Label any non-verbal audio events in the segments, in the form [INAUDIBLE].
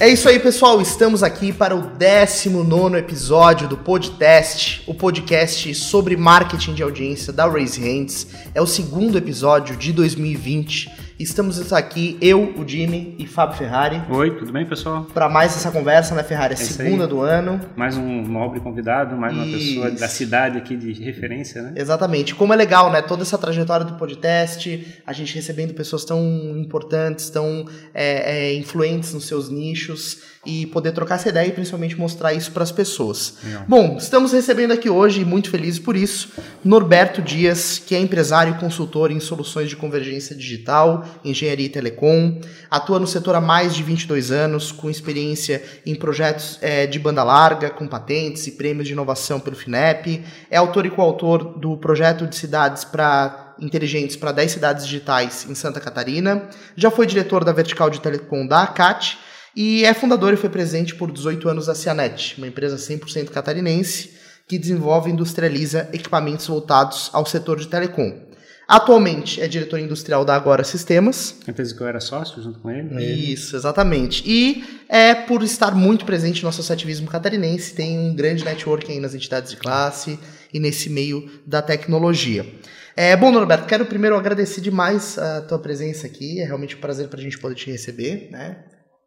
É isso aí, pessoal. Estamos aqui para o 19 episódio do podcast, o podcast sobre marketing de audiência da Raise Hands. É o segundo episódio de 2020 Estamos aqui, eu, o Jimmy e Fábio Ferrari. Oi, tudo bem, pessoal? Para mais essa conversa, né, Ferrari? É segunda do ano. Mais um nobre convidado, mais uma Isso. pessoa da cidade aqui de referência, né? Exatamente. Como é legal, né? Toda essa trajetória do podcast, a gente recebendo pessoas tão importantes, tão é, é, influentes nos seus nichos e poder trocar essa ideia e principalmente mostrar isso para as pessoas. Não. Bom, estamos recebendo aqui hoje, muito felizes por isso, Norberto Dias, que é empresário e consultor em soluções de convergência digital, engenharia e telecom, atua no setor há mais de 22 anos, com experiência em projetos é, de banda larga, com patentes e prêmios de inovação pelo FINEP, é autor e coautor do projeto de cidades para inteligentes para 10 cidades digitais em Santa Catarina, já foi diretor da vertical de telecom da ACAT e é fundador e foi presente por 18 anos da Cianet, uma empresa 100% catarinense que desenvolve e industrializa equipamentos voltados ao setor de telecom. Atualmente é diretor industrial da Agora Sistemas. Empresa que eu era sócio junto com ele. Isso, exatamente. E é por estar muito presente no associativismo catarinense, tem um grande network aí nas entidades de classe e nesse meio da tecnologia. É, bom, Norberto, quero primeiro agradecer demais a tua presença aqui. É realmente um prazer para a gente poder te receber, né?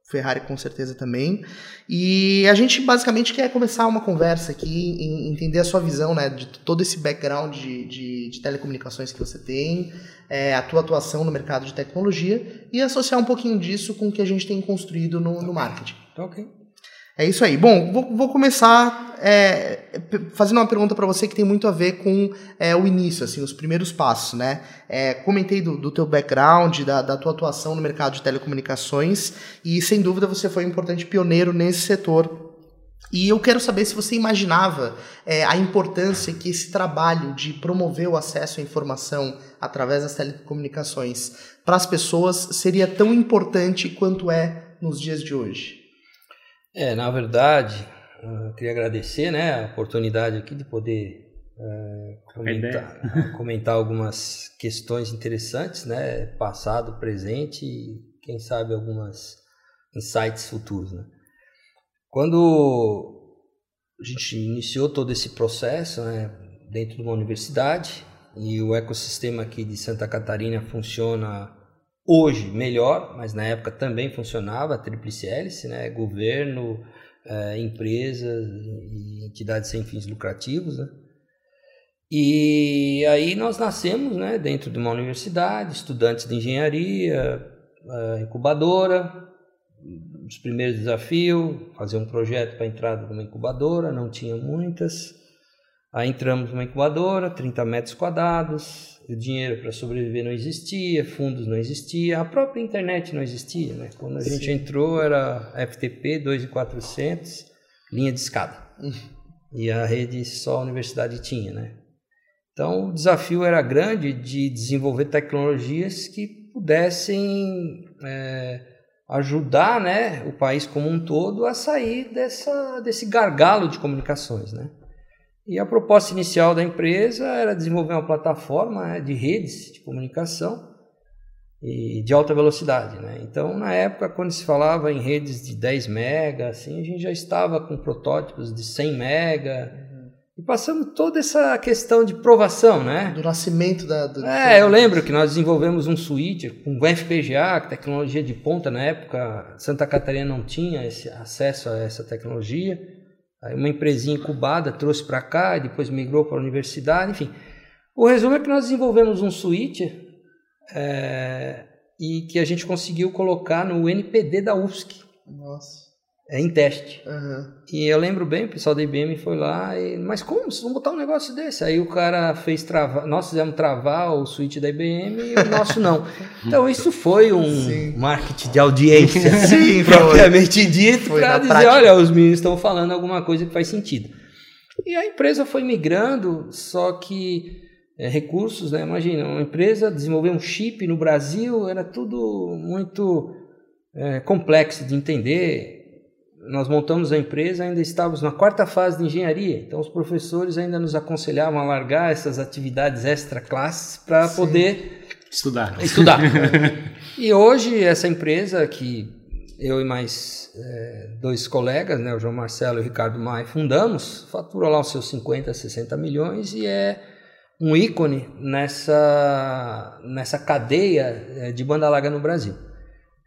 Ferrari com certeza também. E a gente basicamente quer começar uma conversa aqui, entender a sua visão né, de todo esse background de, de, de telecomunicações que você tem, é, a tua atuação no mercado de tecnologia e associar um pouquinho disso com o que a gente tem construído no, no marketing. Ok. É isso aí. Bom, vou, vou começar é, fazendo uma pergunta para você que tem muito a ver com é, o início, assim, os primeiros passos, né? É, comentei do, do teu background, da, da, tua atuação no mercado de telecomunicações e, sem dúvida, você foi um importante pioneiro nesse setor. E eu quero saber se você imaginava é, a importância que esse trabalho de promover o acesso à informação através das telecomunicações para as pessoas seria tão importante quanto é nos dias de hoje. É, na verdade, eu queria agradecer né, a oportunidade aqui de poder é, comentar, [LAUGHS] comentar algumas questões interessantes, né, passado, presente e quem sabe algumas insights futuros. Né. Quando a gente iniciou todo esse processo né, dentro de uma universidade e o ecossistema aqui de Santa Catarina funciona Hoje melhor, mas na época também funcionava a tríplice hélice, né? governo, é, empresas e entidades sem fins lucrativos. Né? E aí nós nascemos né, dentro de uma universidade, estudantes de engenharia, é, incubadora. Os primeiros desafios, fazer um projeto para entrada de uma incubadora, não tinha muitas. Aí entramos numa incubadora, 30 metros quadrados, o dinheiro para sobreviver não existia, fundos não existia, a própria internet não existia, né? Quando a Sim. gente entrou era FTP 2400, linha de escada. Uhum. E a rede só a universidade tinha, né? Então o desafio era grande de desenvolver tecnologias que pudessem é, ajudar né, o país como um todo a sair dessa, desse gargalo de comunicações, né? E a proposta inicial da empresa era desenvolver uma plataforma né, de redes de comunicação e de alta velocidade. Né? Então, na época, quando se falava em redes de 10 mega, assim, a gente já estava com protótipos de 100 mega. Uhum. E passamos toda essa questão de provação, né? Do nascimento da... Do... É, eu lembro que nós desenvolvemos um switch com FPGA, tecnologia de ponta na época. Santa Catarina não tinha esse acesso a essa tecnologia. Aí uma empresinha incubada trouxe para cá, depois migrou para a universidade, enfim. O resumo é que nós desenvolvemos um suíte é, e que a gente conseguiu colocar no NPD da UFSC. Nossa é, em teste. Uhum. E eu lembro bem, o pessoal da IBM foi lá, e, mas como? Vocês vão botar um negócio desse? Aí o cara fez travar, nós fizemos travar o switch da IBM e o nosso não. [LAUGHS] Então isso foi um Sim. marketing de audiência, [LAUGHS] Sim, propriamente dito, para dizer, prática. olha, os meninos estão falando alguma coisa que faz sentido. E a empresa foi migrando, só que é, recursos, né? Imagina, uma empresa desenvolver um chip no Brasil era tudo muito é, complexo de entender nós montamos a empresa, ainda estávamos na quarta fase de engenharia, então os professores ainda nos aconselhavam a largar essas atividades extra classes para poder estudar. Estudar. [LAUGHS] e hoje essa empresa que eu e mais é, dois colegas, né, o João Marcelo e o Ricardo Maia, fundamos, fatura lá os seus 50, 60 milhões e é um ícone nessa, nessa cadeia é, de banda larga no Brasil.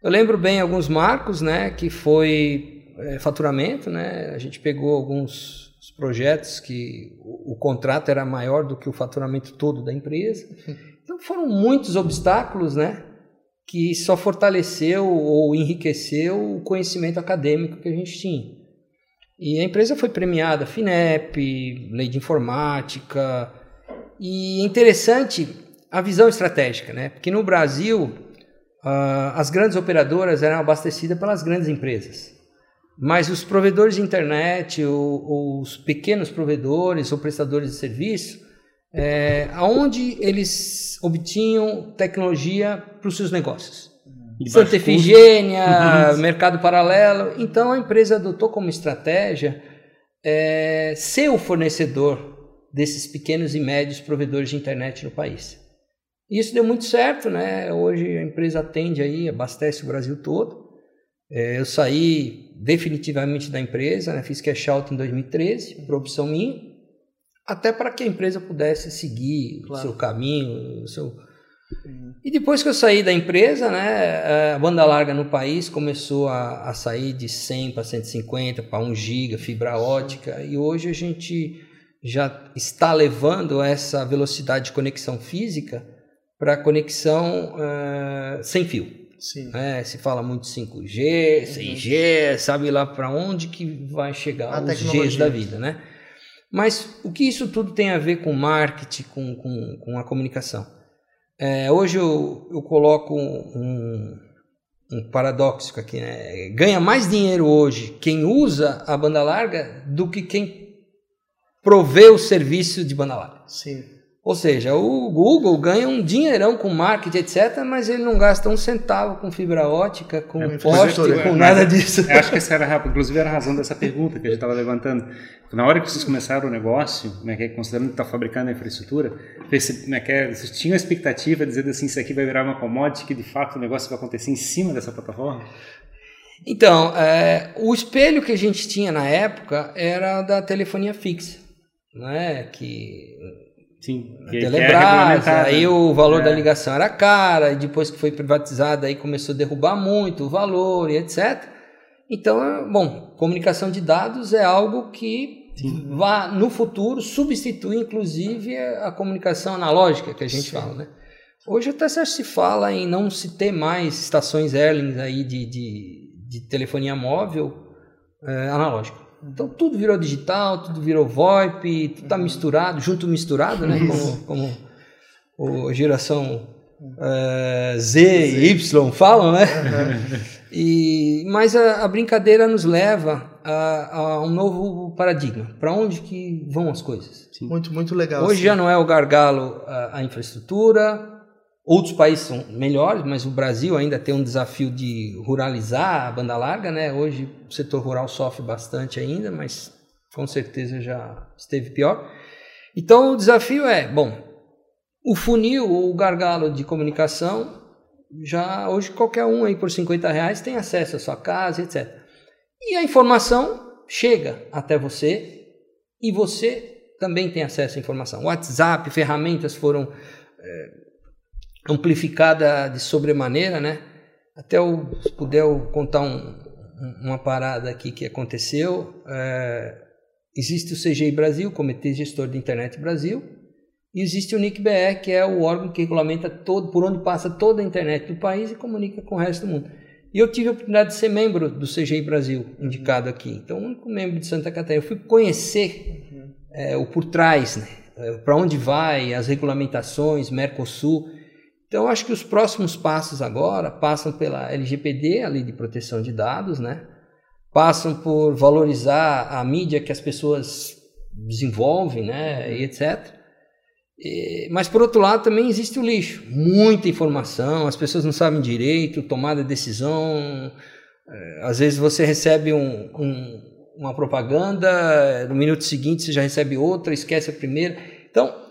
Eu lembro bem alguns marcos, né, que foi é, faturamento, né, a gente pegou alguns projetos que o, o, contrato era maior do que o faturamento todo da empresa. [LAUGHS] Então foram muitos obstáculos, né, que só fortaleceu ou enriqueceu o conhecimento acadêmico que a gente tinha. E a empresa foi premiada, FINEP, Lei de Informática, e é interessante a visão estratégica, né? Porque no Brasil uh, as grandes operadoras eram abastecidas pelas grandes empresas, mas os provedores de internet, ou, os pequenos provedores ou prestadores de serviço, é, aonde eles obtinham tecnologia para os seus negócios. Santa Efigênia, [LAUGHS] mercado paralelo. Então a empresa adotou como estratégia é, ser o fornecedor desses pequenos e médios provedores de internet no país. Isso deu muito certo, né? Hoje a empresa atende aí, abastece o Brasil todo. É, eu saí definitivamente da empresa, né? fiz cash out em 2013, por opção minha, até para que a empresa pudesse seguir claro. o seu caminho, o seu... E depois que eu saí da empresa, né, a banda larga no país começou a, a sair de 100 para 150, para 1 giga, fibra ótica, e hoje a gente já está levando essa velocidade de conexão física para conexão uh, sem fio. Sim. É, se fala muito 5G, 6G, uhum. sabe lá para onde que vai chegar a os Gs da vida, né? Mas o que isso tudo tem a ver com marketing, com, com, com a comunicação? É, hoje eu, eu coloco um, um paradoxo aqui, né? Ganha mais dinheiro hoje quem usa a banda larga do que quem prover o serviço de banda larga. Sim. Ou seja, o Google ganha um dinheirão com marketing, etc., mas ele não gasta um centavo com fibra ótica, com é, poste, com é, nada disso. Eu acho que essa era, inclusive, era a razão dessa pergunta que a gente estava levantando. Na hora que vocês começaram o negócio, né, que é, considerando que está fabricando a infraestrutura, né, que é, vocês tinham a expectativa de dizer assim, isso aqui vai virar uma commodity, que de fato o negócio vai acontecer em cima dessa plataforma? Então, é, o espelho que a gente tinha na época era da telefonia fixa né? Que Sim, que, Telebrás, é aí o valor é. da ligação era cara, e depois que foi privatizada aí começou a derrubar muito o valor e etc. Então, bom, comunicação de dados é algo que Sim. vai no futuro substituir inclusive a comunicação analógica que a gente Sim. fala, né? Hoje até se fala em não se ter mais estações Airlines aí de, de, de telefonia móvel é, analógica. Então tudo virou digital, tudo virou VoIP, tudo está misturado, junto misturado, né? Como, como a geração é, Z e Y falam, né? Uhum. [LAUGHS] E, mas a, a, brincadeira nos leva a, a um novo paradigma. Para onde que vão as coisas? Muito, muito legal. Hoje sim. já não é o gargalo a, a infraestrutura, Outros países são melhores, mas o Brasil ainda tem um desafio de ruralizar a banda larga, né? Hoje o setor rural sofre bastante ainda, mas com certeza já esteve pior. Então o desafio é, bom, o funil ou o gargalo de comunicação, já hoje qualquer um aí por 50 reais tem acesso à sua casa, etc. E a informação chega até você e você também tem acesso à informação. WhatsApp, ferramentas foram é, amplificada de sobremaneira, né? Até eu, se puder eu contar um, uma parada aqui que aconteceu. É, existe o CGI Brasil, Comitê Gestor de Internet Brasil, e existe o NICBR, que é o órgão que regulamenta todo, por onde passa toda a internet do país e comunica com o resto do mundo. E eu tive a oportunidade de ser membro do CGI Brasil, indicado aqui. Então, o único membro de Santa Catarina. Eu fui conhecer uhum. é, o por trás, né? É, para onde vai, as regulamentações, Mercosul. Então, acho que os próximos passos agora passam pela LGPD, a Lei de Proteção de Dados, né? Passam por valorizar a mídia que as pessoas desenvolvem, né? E etc. E, mas, por outro lado, também existe o lixo. Muita informação, as pessoas não sabem direito, tomada de decisão. É, às vezes você recebe um, um, uma propaganda, no minuto seguinte você já recebe outra, esquece a primeira. Então,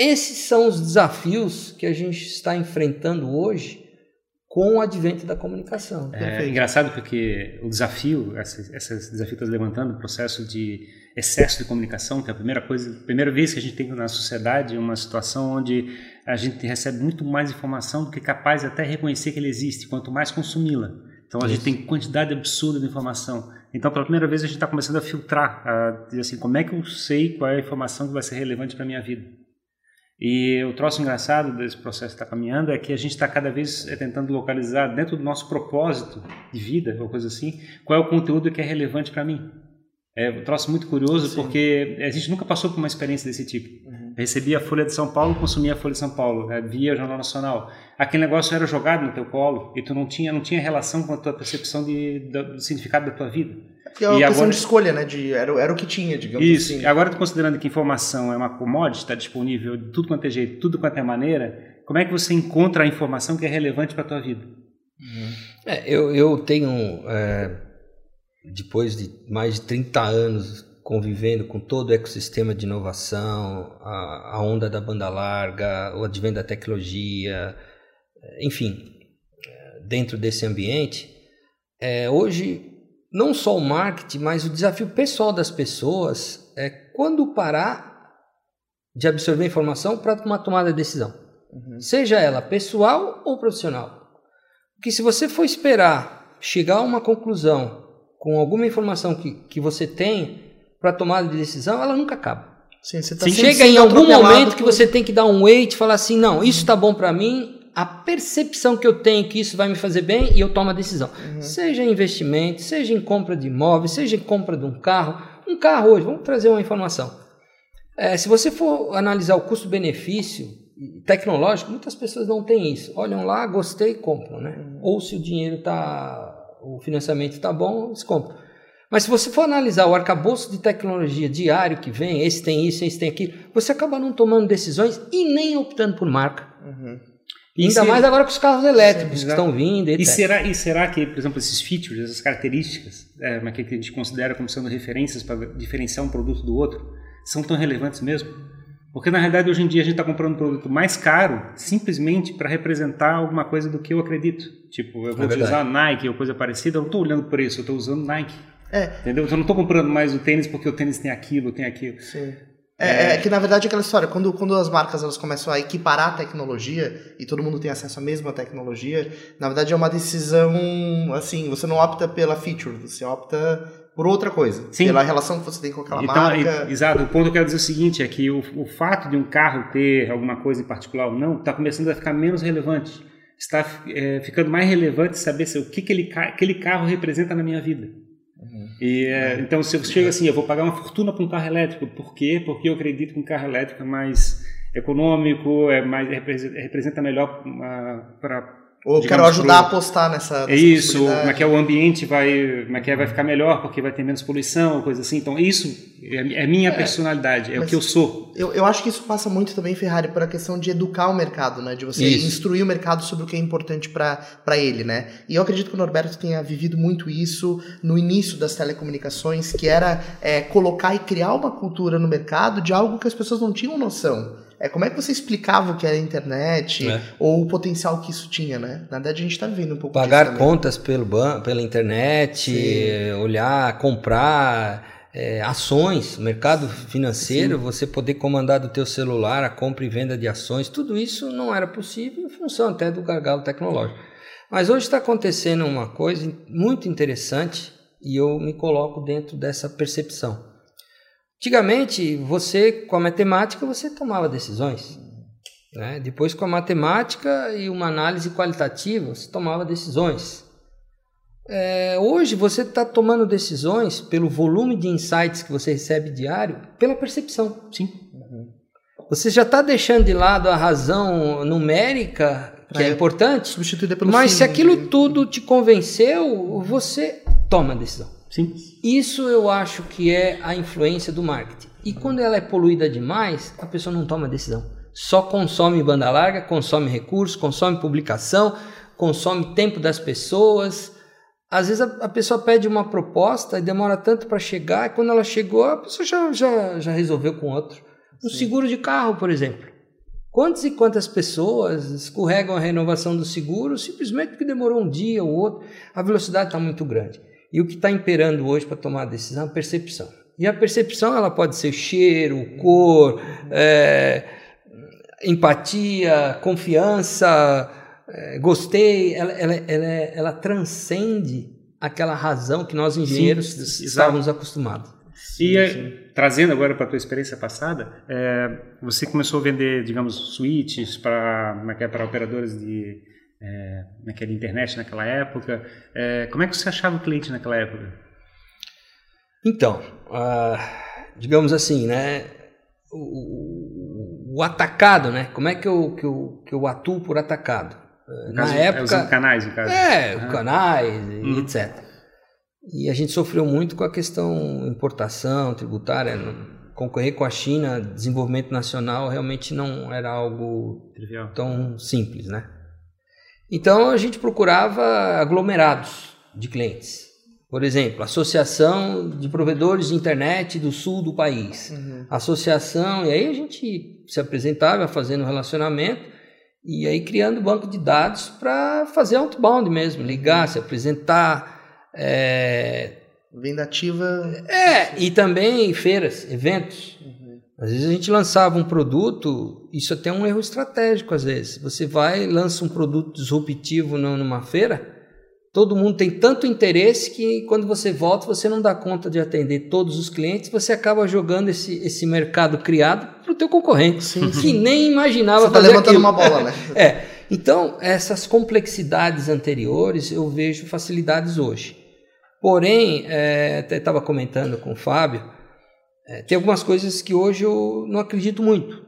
esses são os desafios que a gente está enfrentando hoje com o advento da comunicação. É engraçado porque o desafio, esse, esse desafio que está levantando, o processo de excesso de comunicação, que é a primeira coisa, a primeira vez que a gente tem na sociedade uma situação onde a gente recebe muito mais informação do que é capaz de até reconhecer que ele existe, quanto mais consumi-la. Então a Isso. gente tem quantidade absurda de informação. Então pela primeira vez a gente está começando a filtrar, a dizer assim, como é que eu sei qual é a informação que vai ser relevante para a minha vida? E o troço engraçado desse processo que está caminhando é que a gente está cada vez eh, tentando localizar dentro do nosso propósito de vida, ou coisa assim, qual é o conteúdo que é relevante para mim. É um troço muito curioso Sim. porque a gente nunca passou por uma experiência desse tipo. Uhum. Recebia a Folha de São Paulo, consumia a Folha de São Paulo, né? via o Jornal Nacional. Aquele negócio era jogado no teu colo e tu não tinha, não tinha relação com a tua percepção de, do significado da tua vida. É uma e questão agora... de escolha, né? De, era, era o que tinha, digamos Isso. assim. Agora, considerando que informação é uma commodity, está disponível de tudo quanto é jeito, tudo quanto é maneira, como é que você encontra a informação que é relevante para a tua vida? Uhum. É, eu, eu tenho, é, depois de mais de 30 anos convivendo com todo o ecossistema de inovação, a, a onda da banda larga, o advento da tecnologia, enfim, dentro desse ambiente, é, hoje não só o marketing, mas o desafio pessoal das pessoas é quando parar de absorver informação para uma tomada de decisão, uhum. seja ela pessoal ou profissional. Porque se você for esperar chegar a uma conclusão com alguma informação que, que você tem para tomada de decisão, ela nunca acaba. Sim, tá Chega em algum momento que você tem que dar um weight e falar assim, não, isso está bom para mim, a percepção que eu tenho que isso vai me fazer bem e eu tomo a decisão. Uhum. Seja em investimento, seja em compra de imóveis, seja em compra de um carro. Um carro hoje, vamos trazer uma informação. É, se você for analisar o custo-benefício tecnológico, muitas pessoas não têm isso. Olham lá, gostei, compram, né? Uhum. Ou se o dinheiro está, o financiamento está bom, eles compram. Mas se você for analisar o arcabouço de tecnologia diário que vem, esse tem isso, esse tem aquilo, você acaba não tomando decisões e nem optando por marca. Uhum. E Ainda mais agora com os carros elétricos Sim, que estão vindo. E, e será, e será que, por exemplo, esses features, essas características, é, que a gente considera como sendo referências para diferenciar um produto do outro, são tão relevantes mesmo? Porque na realidade hoje em dia a gente está comprando um produto mais caro simplesmente para representar alguma coisa do que eu acredito. Tipo, eu vou é utilizar Nike ou coisa parecida, eu não estou olhando por isso, eu estou usando Nike. É. Entendeu? Então, eu não estou comprando mais o tênis porque o tênis tem aquilo, tem aquilo. Sim. É, é, é, que na verdade é aquela história, quando, quando as marcas elas começam a equiparar a tecnologia e todo mundo tem acesso à mesma tecnologia, na verdade é uma decisão assim, você não opta pela feature, você opta por outra coisa, Sim. pela relação que você tem com aquela então, marca. E, exato, o ponto que eu quero dizer é o seguinte, é que o, o fato de um carro ter alguma coisa em particular ou não, está começando a ficar menos relevante. Está é, ficando mais relevante saber se, o que, que ele, aquele carro representa na minha vida. E, é, então, se eu chego assim, eu vou pagar uma fortuna para um carro elétrico. Por quê? Porque eu acredito que um carro elétrico é mais econômico, é mais representa melhor uh, para ou quero ajudar pro... a apostar nessa. É isso, como é que é o ambiente vai, como é que é, vai ficar melhor porque vai ter menos poluição, coisa assim. Então isso é, é minha é, personalidade, é o que eu sou. Eu, eu acho que isso passa muito também, Ferrari, por a questão de educar o mercado, né? De você isso. instruir o mercado sobre o que é importante para ele, né? E eu acredito que o Norberto tenha vivido muito isso no início das telecomunicações, que era é, colocar e criar uma cultura no mercado de algo que as pessoas não tinham noção. É, como é que você explicava o que era a internet é. ou o potencial que isso tinha, né? Na verdade, a gente está vivendo um pouco Pagar contas pelo ban pela internet, Sim. olhar, comprar é, ações, mercado financeiro, Sim. você poder comandar do teu celular a compra e venda de ações, tudo isso não era possível em função até do gargalo tecnológico. Mas hoje está acontecendo uma coisa muito interessante e eu me coloco dentro dessa percepção. Antigamente, você, com a matemática, você tomava decisões. Né? Depois, com a matemática e uma análise qualitativa, você tomava decisões. É, hoje, você está tomando decisões pelo volume de insights que você recebe diário, pela percepção. Sim. Você já está deixando de lado a razão numérica, que é, é importante, substituída pelo mas se aquilo né? tudo te convenceu, você toma a decisão. Sim. Isso eu acho que é a influência do marketing. E quando ela é poluída demais, a pessoa não toma decisão. Só consome banda larga, consome recursos, consome publicação, consome tempo das pessoas. Às vezes a, a pessoa pede uma proposta e demora tanto para chegar, e quando ela chegou, a pessoa já, já, já resolveu com outro. Um Sim. seguro de carro, por exemplo. Quantas e quantas pessoas escorregam a renovação do seguro simplesmente porque demorou um dia ou outro? A velocidade está muito grande. E o que está imperando hoje para tomar a decisão é a percepção. E a percepção ela pode ser cheiro, cor, é, empatia, confiança, é, gostei. Ela, ela, ela, ela, transcende aquela razão que nós engenheiros sim, estávamos acostumados. E sim. trazendo agora para a tua experiência passada, é, você começou a vender, digamos, suítes para é, é para operadores de é, naquela internet naquela época. É, como é que você achava o cliente naquela época? Então, uh, digamos assim, né? O, o, o, atacado, né? Como é que eu, que eu, que eu atuo por atacado? No Na caso, época. Usando canais, no caso. É, uhum. canais, uhum. etc. E a gente sofreu muito com a questão importação, tributária. Concorrer com a China, desenvolvimento nacional, realmente não era algo Trivial. tão simples, né? Então a gente procurava aglomerados de clientes. Por exemplo, Associação de Provedores de Internet do Sul do país. Uhum. Associação, e aí a gente se apresentava fazendo relacionamento e aí criando banco de dados para fazer outbound mesmo, ligar, se apresentar, é... Venda ativa. É, e também feiras, eventos. Uhum. Às vezes a gente lançava um produto, isso até é um erro estratégico às vezes. Você vai lança um produto disruptivo numa feira, todo mundo tem tanto interesse que quando você volta você não dá conta de atender todos os clientes, você acaba jogando esse, esse mercado criado para o teu concorrente, sim, que sim. nem imaginava você tá fazer levantando aquilo. uma bola, né? [LAUGHS] é. Então, essas complexidades anteriores eu vejo facilidades hoje. Porém, é, até estava comentando com o Fábio, é, tem algumas coisas que hoje eu não acredito muito,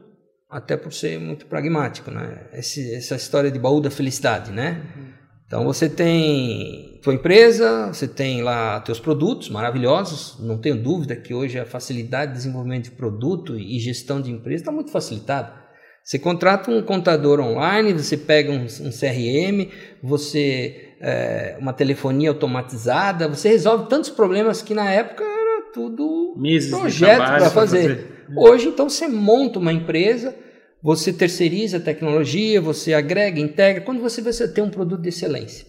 até por ser muito pragmático, né? Esse, essa história de baú da felicidade, né? Uhum. Então você tem tua empresa, você tem lá teus produtos maravilhosos, não tenho dúvida que hoje a facilidade de desenvolvimento de produto e gestão de empresa está muito facilitada. Você contrata um contador online, você pega um, um CRM, você é, uma telefonia automatizada, você resolve tantos problemas que na época era tudo Meses projeto para fazer. fazer. Hoje, então, você monta uma empresa, você terceiriza a tecnologia, você agrega, integra, quando você você tem um produto de excelência.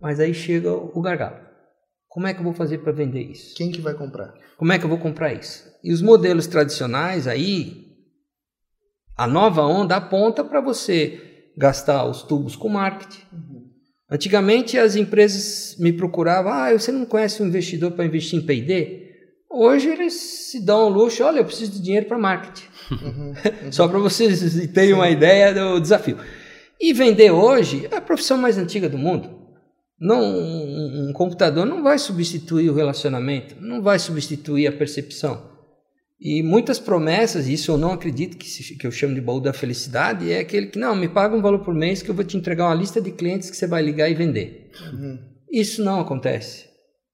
Mas aí chega o gargalo. Como é que eu vou fazer para vender isso? Quem que vai comprar? Como é que eu vou comprar isso? E os modelos tradicionais aí, a nova onda aponta para você gastar os tubos com marketing, uhum Antigamente as empresas me procuravam, ah, você não conhece um investidor para investir em P&D? Hoje eles se dão ao luxo, olha, eu preciso de dinheiro para marketing. Uhum, uhum. [LAUGHS] Só para vocês terem uma ideia do desafio. E vender hoje é a profissão mais antiga do mundo. Não, um, um computador não vai substituir o relacionamento, não vai substituir a percepção. E muitas promessas, isso eu não acredito que, se, que eu chamo de baú da felicidade, é aquele que, não, me paga um valor por mês que eu vou te entregar uma lista de clientes que você vai ligar e vender. Uhum. Isso não acontece.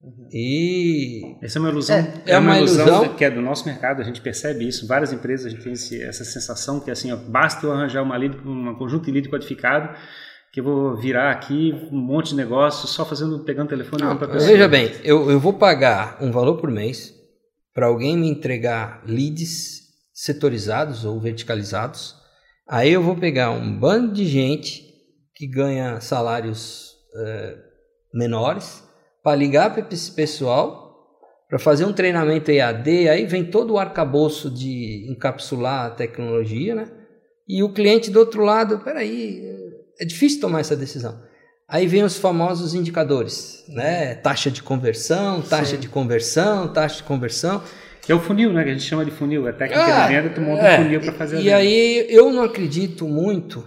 Uhum. E. Essa é uma ilusão. É, é, é uma, uma ilusão, ilusão, que é do nosso mercado, a gente percebe isso. Várias empresas a gente tem esse, essa sensação que assim, ó, basta eu arranjar uma lead, um conjunto de lead codificado que eu vou virar aqui um monte de negócio só fazendo, pegando telefone para pessoa. Veja bem, eu, eu vou pagar um valor por mês para alguém me entregar leads setorizados ou verticalizados, aí eu vou pegar um bando de gente que ganha salários uh, menores para ligar para esse pessoal para fazer um treinamento EAD, aí vem todo o arcabouço de encapsular a tecnologia, né? E o cliente do outro lado, peraí, é difícil tomar essa decisão. Aí vem os famosos indicadores, né? Taxa de conversão, taxa Sim. de conversão, taxa de conversão. Que é o funil, né? Que a gente chama de funil. É técnica ah, de venda, tu monta é, um funil para fazer e, a venda. E aí eu não acredito muito.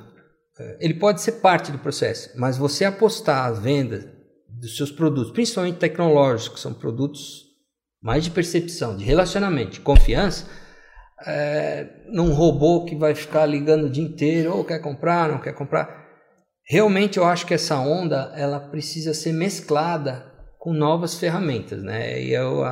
É, ele pode ser parte do processo, mas você apostar a venda dos seus produtos, principalmente tecnológicos, são produtos mais de percepção, de relacionamento, de confiança, é, num robô que vai ficar ligando o dia inteiro, ou quer comprar, não quer comprar realmente eu acho que essa onda ela precisa ser mesclada com novas ferramentas, né? E eu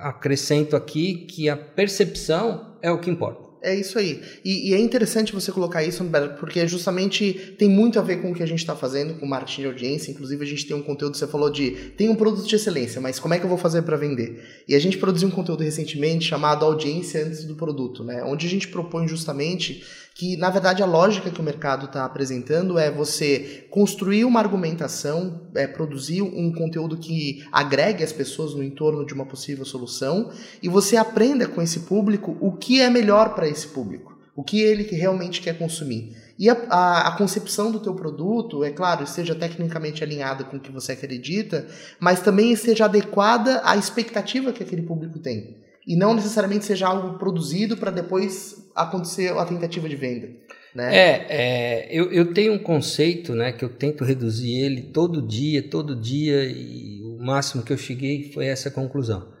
acrescento aqui que a percepção é o que importa. É isso aí. E, e, é interessante você colocar isso, porque justamente tem muito a ver com o que a gente está fazendo com marketing de audiência. Inclusive, a gente tem um conteúdo, você falou de tem um produto de excelência, mas como é que eu vou fazer para vender? E a gente produziu um conteúdo recentemente chamado Audiência Antes do Produto, né? onde a gente propõe justamente que na verdade a lógica que o mercado está apresentando é você construir uma argumentação, é, produzir um conteúdo que agregue as pessoas no entorno de uma possível solução e você aprenda com esse público o que é melhor para esse público, o que ele realmente quer consumir. E a, a, a, concepção do teu produto, é claro, esteja tecnicamente alinhada com o que você acredita, mas também esteja adequada à expectativa que aquele público tem. E não necessariamente seja algo produzido para depois acontecer a tentativa de venda. Né? É, é eu, eu tenho um conceito né, que eu tento reduzir ele todo dia, todo dia, e o máximo que eu cheguei foi essa conclusão.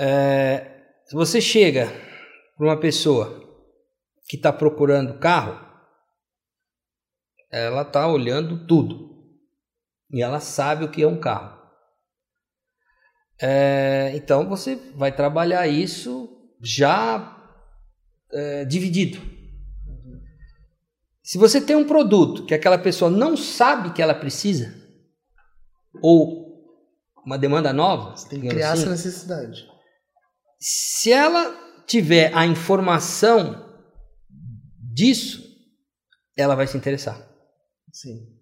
É, se você chega para uma pessoa que está procurando carro, ela está olhando tudo e ela sabe o que é um carro. É, então você vai trabalhar isso já é, dividido. Se você tem um produto que aquela pessoa não sabe que ela precisa, ou uma demanda nova, você tem que criar assim, essa necessidade. Se ela tiver a informação disso, ela vai se interessar. Sim.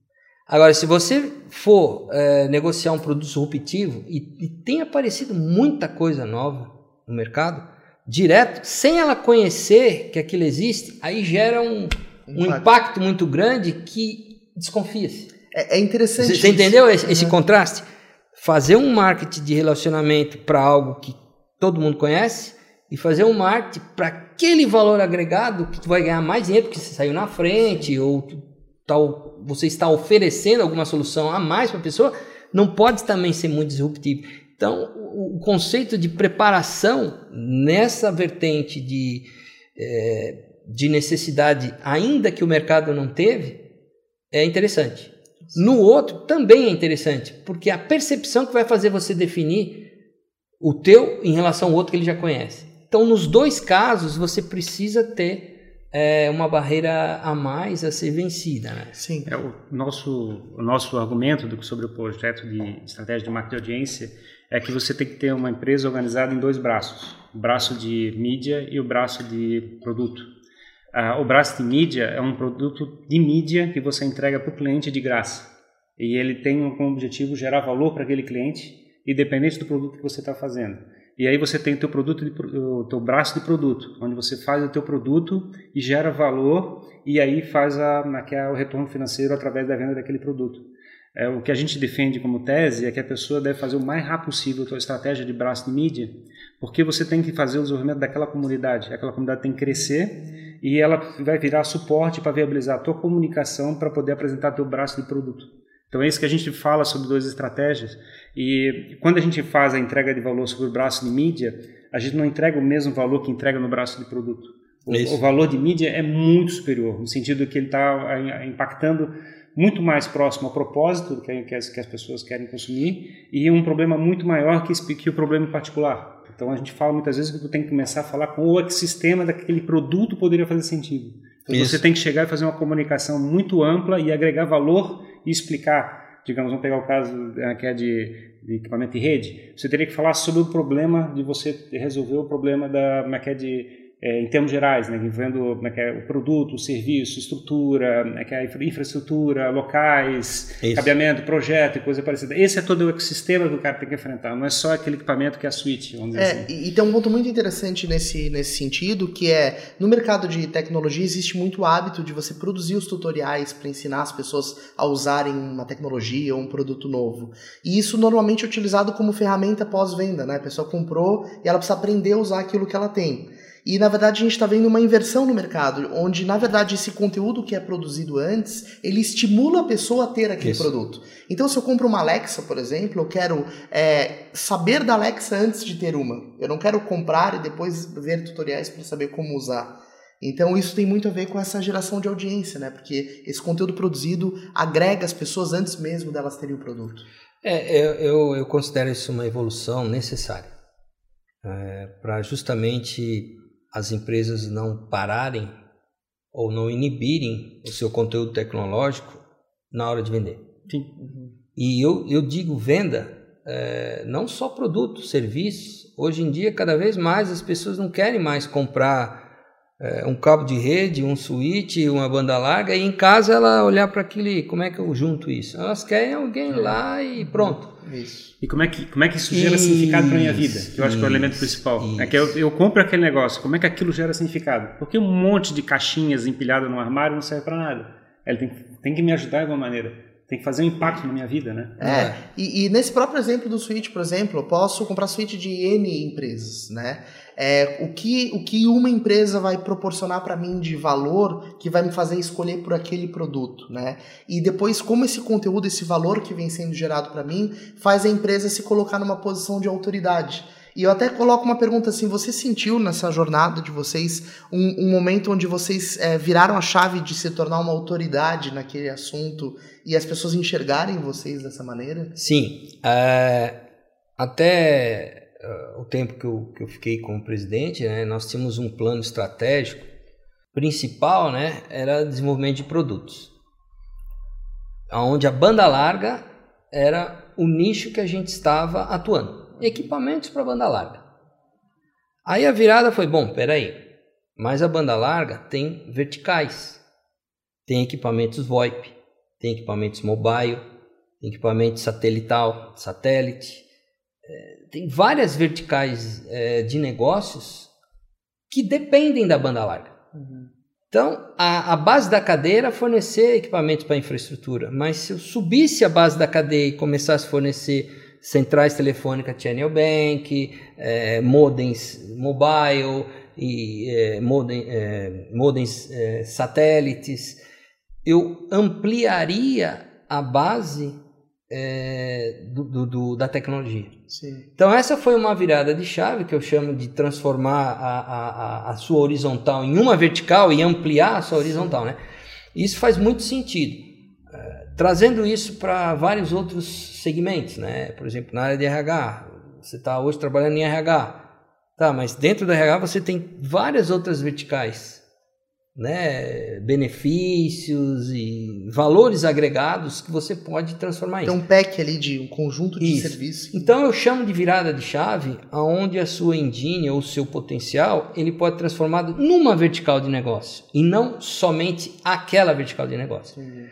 Agora, se você for é, negociar um produto disruptivo e, e tem aparecido muita coisa nova no mercado, direto, sem ela conhecer que aquilo existe, aí gera um, um impacto. impacto muito grande que desconfia-se. É, é, interessante. Você, entendeu esse, uhum. esse contraste? Fazer um marketing de relacionamento para algo que todo mundo conhece e fazer um marketing para aquele valor agregado que tu vai ganhar mais dinheiro porque você saiu na frente ou tal, você está oferecendo alguma solução a mais para a pessoa, não pode também ser muito disruptivo. Então, o, conceito de preparação nessa vertente de, é, de necessidade, ainda que o mercado não teve, é interessante. No outro também é interessante, porque a percepção que vai fazer você definir o teu em relação ao outro que ele já conhece. Então, nos dois casos, você precisa ter é, uma barreira a mais a ser vencida. Né? Sim. É, o, nosso, o nosso argumento do, sobre o projeto de estratégia de marketing de audiência é que você tem que ter uma empresa organizada em dois braços: o braço de mídia e o braço de produto. Ah, o braço de mídia é um produto de mídia que você entrega para o cliente de graça. E ele tem como objetivo gerar valor para aquele cliente, independente do produto que você está fazendo. E aí você tem o teu produto, de, o teu braço de produto, onde você faz o teu produto e gera valor e aí faz a, o retorno financeiro através da venda daquele produto. É, o que a gente defende como tese é que a pessoa deve fazer o mais rápido possível a sua estratégia de braço de mídia, porque você tem que fazer o desenvolvimento daquela comunidade. Aquela comunidade tem que crescer e ela vai virar suporte para viabilizar a tua comunicação para poder apresentar teu braço de produto. Então é isso que a gente fala sobre duas estratégias. E quando a gente faz a entrega de valor sobre o braço de mídia, a gente não entrega o mesmo valor que entrega no braço de produto. O, o valor de mídia é muito superior, no sentido que ele está impactando muito mais próximo ao propósito que, que, as, que as pessoas querem consumir e um problema muito maior que, que o problema em particular. Então a gente fala muitas vezes que tu tem que começar a falar com o ecossistema daquele produto poderia fazer sentido. Então Isso. você tem que chegar e fazer uma comunicação muito ampla e agregar valor e explicar, digamos, vamos pegar o caso eh, que é de, de equipamento de rede, você teria que falar sobre o problema de você resolver o problema da, é que é de é, em termos gerais, né, envolvendo é, é, o produto, o serviço, estrutura, é, é infraestrutura, locais, Isso. cabeamento, projeto e coisa parecida. Esse é todo o ecossistema que o cara tem que enfrentar, não é só aquele equipamento que é a suíte, vamos dizer é, assim. E tem um ponto muito interessante nesse, nesse sentido, que é, no mercado de tecnologia existe muito o hábito de você produzir os tutoriais para ensinar as pessoas a usarem uma tecnologia ou um produto novo. E isso normalmente é utilizado como ferramenta pós-venda, né? A pessoa comprou e ela precisa aprender a usar aquilo que ela tem. E na verdade a gente está vendo uma inversão no mercado, onde na verdade esse conteúdo que é produzido antes, ele estimula a pessoa a ter aquele Isso. produto. Então se eu compro uma Alexa, por exemplo, eu quero é, saber da Alexa antes de ter uma. Eu não quero comprar e depois ver tutoriais para saber como usar. Então isso tem muito a ver com essa geração de audiência, né? Porque esse conteúdo produzido agrega as pessoas antes mesmo delas terem o produto. É, eu, eu, eu considero isso uma evolução necessária é, para justamente as empresas não pararem ou não inibirem o seu conteúdo tecnológico na hora de vender. Sim. E eu, eu digo venda, é, não só produto, serviço. Hoje em dia, cada vez mais as pessoas não querem mais comprar é, um cabo de rede, um switch, uma banda larga, e em casa ela olhar para aquele, como é que eu junto isso? Elas querem alguém lá e pronto. Isso. E como é que, como é que isso gera isso, significado para minha vida? Que eu acho que é o elemento principal. Isso. É que eu, eu compro aquele negócio, como é que aquilo gera significado? Porque um monte de caixinhas empilhadas no armário não serve para nada. Ele tem, tem que me ajudar de alguma maneira tem que fazer um impacto na minha vida, né? É, é. E, e, nesse próprio exemplo do Switch, por exemplo, eu posso comprar Switch de N empresas, né? É, o, que, o que uma empresa vai proporcionar para mim de valor que vai me fazer escolher por aquele produto, né? E depois como esse conteúdo, esse valor que vem sendo gerado para mim, faz a empresa se colocar numa posição de autoridade. E eu até coloco uma pergunta assim: você sentiu nessa jornada de vocês um, um momento onde vocês é, viraram a chave de se tornar uma autoridade naquele assunto e as pessoas enxergarem vocês dessa maneira? Sim. É, até o tempo que eu, que eu fiquei como presidente, né, nós tínhamos um plano estratégico principal, né, era desenvolvimento de produtos, onde a banda larga era o nicho que a gente estava atuando equipamentos para banda larga. Aí a virada foi, bom, peraí, mas a banda larga tem verticais, tem equipamentos VoIP, tem equipamentos mobile, tem equipamento satelital, satélite, tem várias verticais é, de negócios que dependem da banda larga. Uhum. Então, a, a, base da cadeia era fornecer equipamentos para infraestrutura, mas se eu subisse a base da cadeia e começasse a fornecer centrais telefônicas Channel Bank, é, modems mobile e é, modem, é, modems é, satélites, eu ampliaria a base é, do, do, do, da tecnologia. Então essa foi uma virada de chave que eu chamo de transformar a, a, a sua horizontal em uma vertical e ampliar a sua horizontal, né? Isso faz muito sentido trazendo isso para vários outros segmentos, né? Por exemplo, na área de RH, você está hoje trabalhando em RH, tá? Mas dentro do RH você tem várias outras verticais, né? Benefícios e valores agregados que você pode transformar isso. Tem um pack ali de um conjunto de isso. serviços. Então eu chamo de virada de chave, aonde a sua engine ou o seu potencial ele pode transformado numa vertical de negócio e não somente aquela vertical de negócio. Sim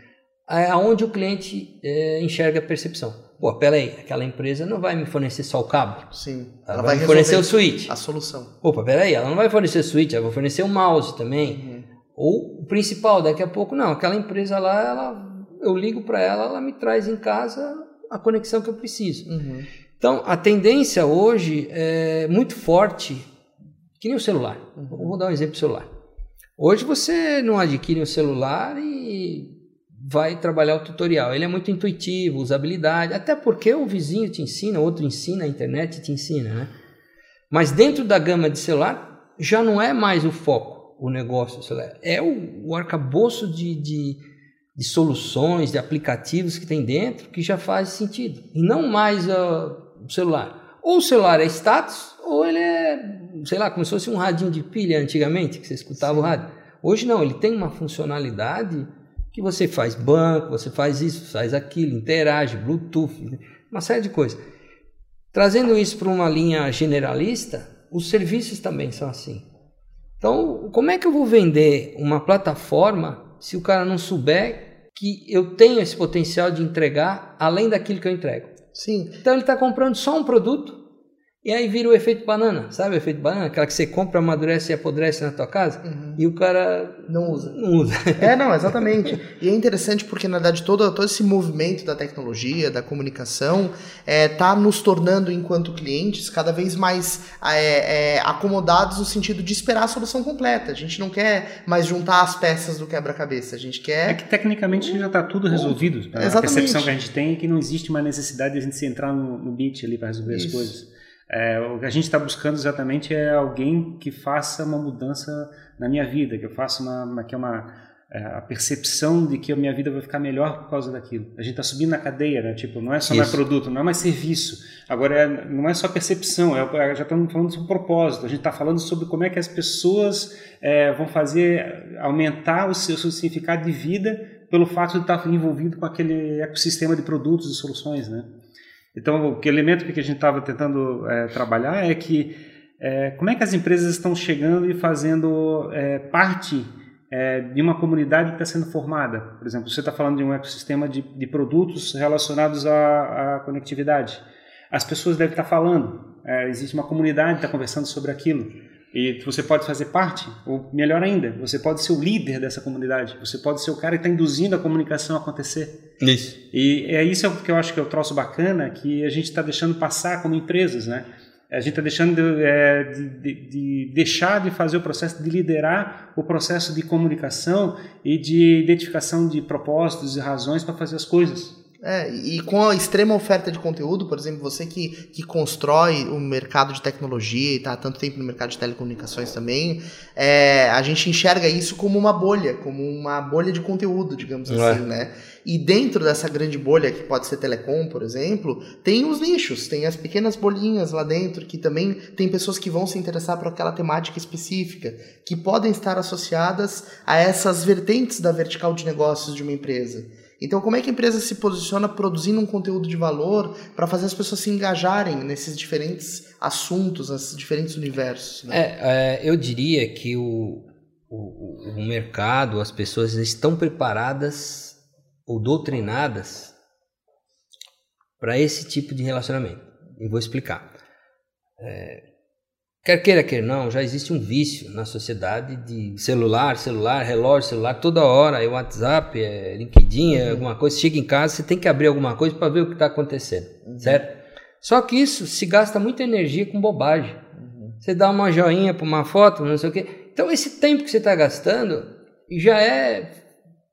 aonde o cliente é, enxerga a percepção. Pô, peraí, aquela empresa não vai me fornecer só o cabo. Sim. Ela, ela vai, vai fornecer o switch. A solução. Opa, peraí, ela não vai fornecer o switch, ela vai fornecer o mouse também. Uhum. Ou o principal, daqui a pouco, não, aquela empresa lá, ela, eu ligo para ela, ela me traz em casa a conexão que eu preciso. Uhum. Então, a tendência hoje é muito forte, que nem o celular. Uhum. Vou dar um exemplo do celular. Hoje você não adquire um celular e vai trabalhar o tutorial. Ele é muito intuitivo, usabilidade, até porque o vizinho te ensina, outro ensina, a internet te ensina, né? Mas dentro da gama de celular já não é mais o foco, o negócio. É o, o arcabouço de, de, de, soluções, de aplicativos que tem dentro que já faz sentido. E não mais uh, o celular. Ou o celular é status, ou ele é, sei lá, como se fosse um radinho de pilha antigamente, que você escutava Sim. o rádio. Hoje não, ele tem uma funcionalidade que você faz banco, você faz isso, faz aquilo, interage, Bluetooth, uma série de coisas. Trazendo isso para uma linha generalista, os serviços também são assim. Então, como é que eu vou vender uma plataforma se o cara não souber que eu tenho esse potencial de entregar além daquilo que eu entrego? Sim. Então ele está comprando só um produto e aí vira o efeito banana, sabe o efeito banana? Aquela que você compra, amadurece e apodrece na tua casa uhum. e o cara não usa. Não usa. É, não, exatamente. e é interessante porque, na verdade, todo, todo esse movimento da tecnologia, da comunicação, está é, tá nos tornando, enquanto clientes, cada vez mais é, é, acomodados no sentido de esperar a solução completa. A gente não quer mais juntar as peças do quebra-cabeça. A gente quer. É que tecnicamente já está tudo resolvido. Exatamente. A percepção que a gente tem é que não existe uma necessidade de a gente se entrar no, no bit ali para resolver Isso. as coisas. É, o que a gente está buscando exatamente é alguém que faça uma mudança na minha vida, que eu faça uma, uma que é uma é, a percepção de que a minha vida vai ficar melhor por causa daquilo. A gente está subindo na cadeia, né? Tipo, não é só Isso. mais produto, não é mais serviço. Agora, é, não é só percepção, é, já estamos falando sobre propósito. A gente está falando sobre como é que as pessoas é, vão fazer aumentar o seu, o seu significado de vida pelo fato de estar envolvido com aquele ecossistema de produtos e soluções, né? Então, o elemento que a gente estava tentando é, trabalhar é que é, como é que as empresas estão chegando e fazendo é, parte é, de uma comunidade que está sendo formada? Por exemplo, você está falando de um ecossistema de, de produtos relacionados à, à, conectividade. As pessoas devem estar tá falando, é, existe uma comunidade que está conversando sobre aquilo. E você pode fazer parte, ou melhor ainda, você pode ser o líder dessa comunidade, você pode ser o cara que está induzindo a comunicação a acontecer. Isso. E é isso que eu acho que é o troço bacana, que a gente está deixando passar como empresas, né? A gente está deixando de, é, de, de, de, deixar de fazer o processo de liderar o processo de comunicação e de identificação de propósitos e razões para fazer as coisas. É, e com a extrema oferta de conteúdo, por exemplo, você que, que constrói o mercado de tecnologia e está há tanto tempo no mercado de telecomunicações também, é, a gente enxerga isso como uma bolha, como uma bolha de conteúdo, digamos é. assim, né? E dentro dessa grande bolha, que pode ser telecom, por exemplo, tem os nichos, tem as pequenas bolinhas lá dentro, que também tem pessoas que vão se interessar por aquela temática específica, que podem estar associadas a essas vertentes da vertical de negócios de uma empresa. Então, como é que a empresa se posiciona produzindo um conteúdo de valor para fazer as pessoas se engajarem nesses diferentes assuntos, nesses diferentes universos? Né? É, é, eu diria que o, o, o mercado, as pessoas estão preparadas ou doutrinadas para esse tipo de relacionamento. E vou explicar. É, Quer queira, quer não, já existe um vício na sociedade de celular, celular, relógio, celular, toda hora, é WhatsApp, é LinkedIn, é uhum. alguma coisa. Chega em casa, você tem que abrir alguma coisa para ver o que está acontecendo, uhum. certo? Só que isso se gasta muita energia com bobagem. Uhum. Você dá uma joinha para uma foto, não sei o quê. Então, esse tempo que você está gastando já é.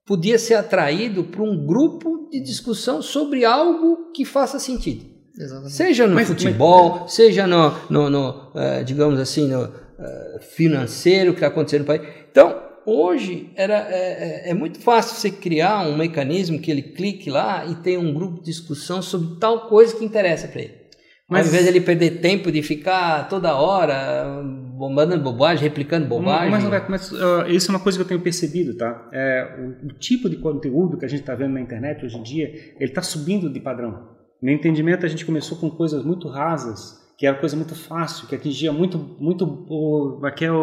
podia ser atraído para um grupo de discussão sobre algo que faça sentido. Exatamente. Seja no mas, futebol, mas... seja no, no, no uh, digamos assim, no uh, financeiro que está acontecendo no país. Então, hoje era, é, é, é, muito fácil você criar um mecanismo que ele clique lá e tem um grupo de discussão sobre tal coisa que interessa para ele. Mas, Ao invés de ele perder tempo de ficar toda hora mandando bobagem, replicando bobagem. Mas, mas uh, isso é uma coisa que eu tenho percebido, tá? É, o, o tipo de conteúdo que a gente está vendo na internet hoje em dia, ele está subindo de padrão. No entendimento, a gente começou com coisas muito rasas, que era coisa muito fácil, que atingia muito, muito o, aquele,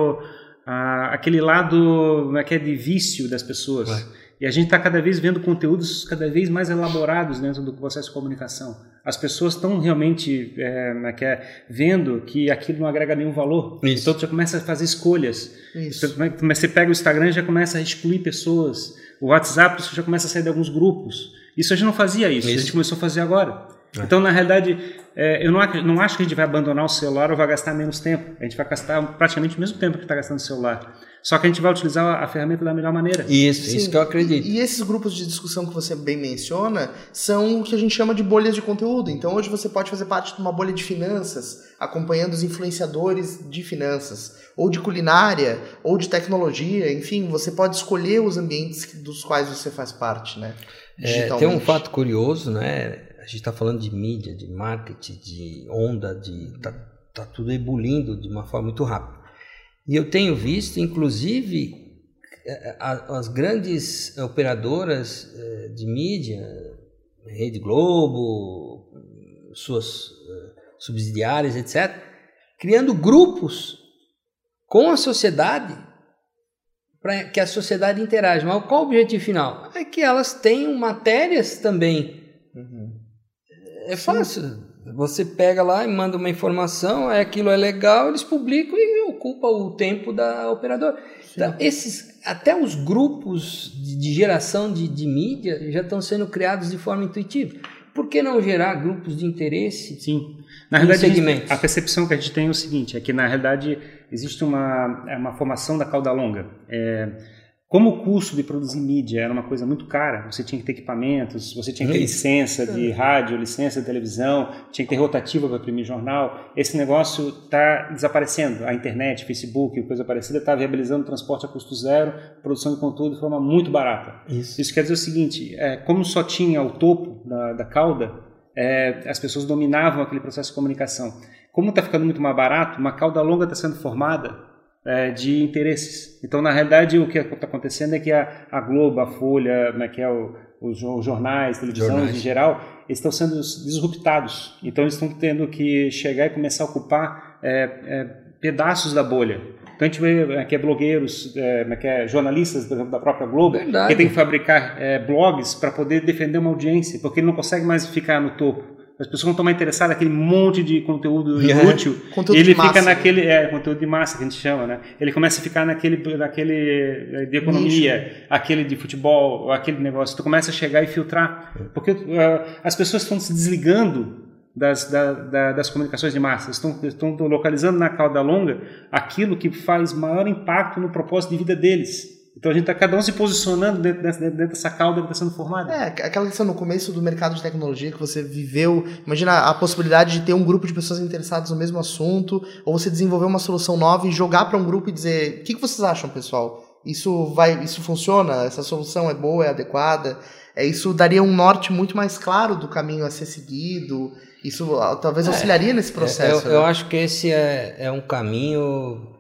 a, aquele lado é de vício das pessoas. É. E a gente está cada vez vendo conteúdos cada vez mais elaborados dentro do processo de comunicação. As pessoas estão realmente é, é, vendo que aquilo não agrega nenhum valor. Isso. Então você já começa a fazer escolhas. Isso. Você pega o Instagram e já começa a excluir pessoas. O WhatsApp já começa a sair de alguns grupos. Isso a gente não fazia isso, isso. a gente começou a fazer agora. É. Então, na realidade, é, eu não, não acho que a gente vai abandonar o celular ou vai gastar menos tempo. A gente vai gastar praticamente o mesmo tempo que está gastando o celular. Só que a gente vai utilizar a ferramenta da melhor maneira. Isso, Sim. isso que eu acredito. E, e, esses grupos de discussão que você bem menciona são o que a gente chama de bolhas de conteúdo. Então hoje você pode fazer parte de uma bolha de finanças, acompanhando os influenciadores de finanças, ou de culinária, ou de tecnologia, enfim, você pode escolher os ambientes dos quais você faz parte, né? É, tem um fato curioso, né? A gente está falando de mídia, de marketing, de onda, de tá, tá tudo ebulindo de uma forma muito rápida. E eu tenho visto, inclusive, as grandes operadoras é, de mídia, Rede Globo, suas subsidiárias, etc., criando grupos com a sociedade para que a sociedade interaja. Mas qual o objetivo final? É que elas tenham matérias também. Uhum. É fácil. Você pega lá e manda uma informação, aquilo é legal, eles publicam e ocupa o tempo da operadora. Então, esses, até os grupos de, geração de, de mídia já estão sendo criados de forma intuitiva. Por que não gerar grupos de interesse? Sim. Na realidade, a, gente, a, percepção que a gente tem é o seguinte: é que na realidade existe uma, é uma formação da cauda longa. É, como o custo de produzir mídia era uma coisa muito cara, você tinha que ter equipamentos, você tinha que ter licença de rádio, licença de televisão, tinha que ter rotativa para imprimir jornal. Esse negócio está desaparecendo. A internet, Facebook, coisa parecida, está viabilizando transporte a custo zero, produção de conteúdo de forma muito barata. Isso, Isso quer dizer o seguinte: é, como só tinha o topo da, da cauda, é, as pessoas dominavam aquele processo de comunicação. Como está ficando muito mais barato, uma cauda longa está sendo formada é, de interesses. Então, na realidade, o que está acontecendo é que a, a Globo, a Folha, como é que é o, os, os jornais, televisões jornais. em geral, estão sendo disruptados. Então, eles estão tendo que chegar e começar a ocupar é, é, pedaços da bolha. Então a gente vê aqui é blogueiros, é, é, jornalistas por exemplo, da própria Globo, Verdade. que tem que fabricar é, blogs para poder defender uma audiência, porque ele não consegue mais ficar no topo. As pessoas não estão mais interessadas naquele monte de conteúdo inútil. É, conteúdo ele fica naquele é, conteúdo de massa que a gente chama, né? Ele começa a ficar naquele, naquele é, de economia, Nicho. aquele de futebol, aquele negócio. Tu começa a chegar e filtrar, porque uh, as pessoas estão se desligando das, da, da, das comunicações de massa, estão, estão localizando na cauda longa aquilo que faz maior impacto no propósito de vida deles. Então a gente está cada um se posicionando dentro dessa, dentro dessa cauda que está sendo formada. É, aquela questão no começo do mercado de tecnologia que você viveu. Imagina a possibilidade de ter um grupo de pessoas interessadas no mesmo assunto, ou você desenvolver uma solução nova e jogar para um grupo e dizer: o que, que vocês acham, pessoal? Isso vai, isso funciona? Essa solução é boa, é adequada? É, isso daria um norte muito mais claro do caminho a ser seguido. Isso ah, talvez é, auxiliaria é, nesse processo. Eu, né? eu acho que esse é, é um caminho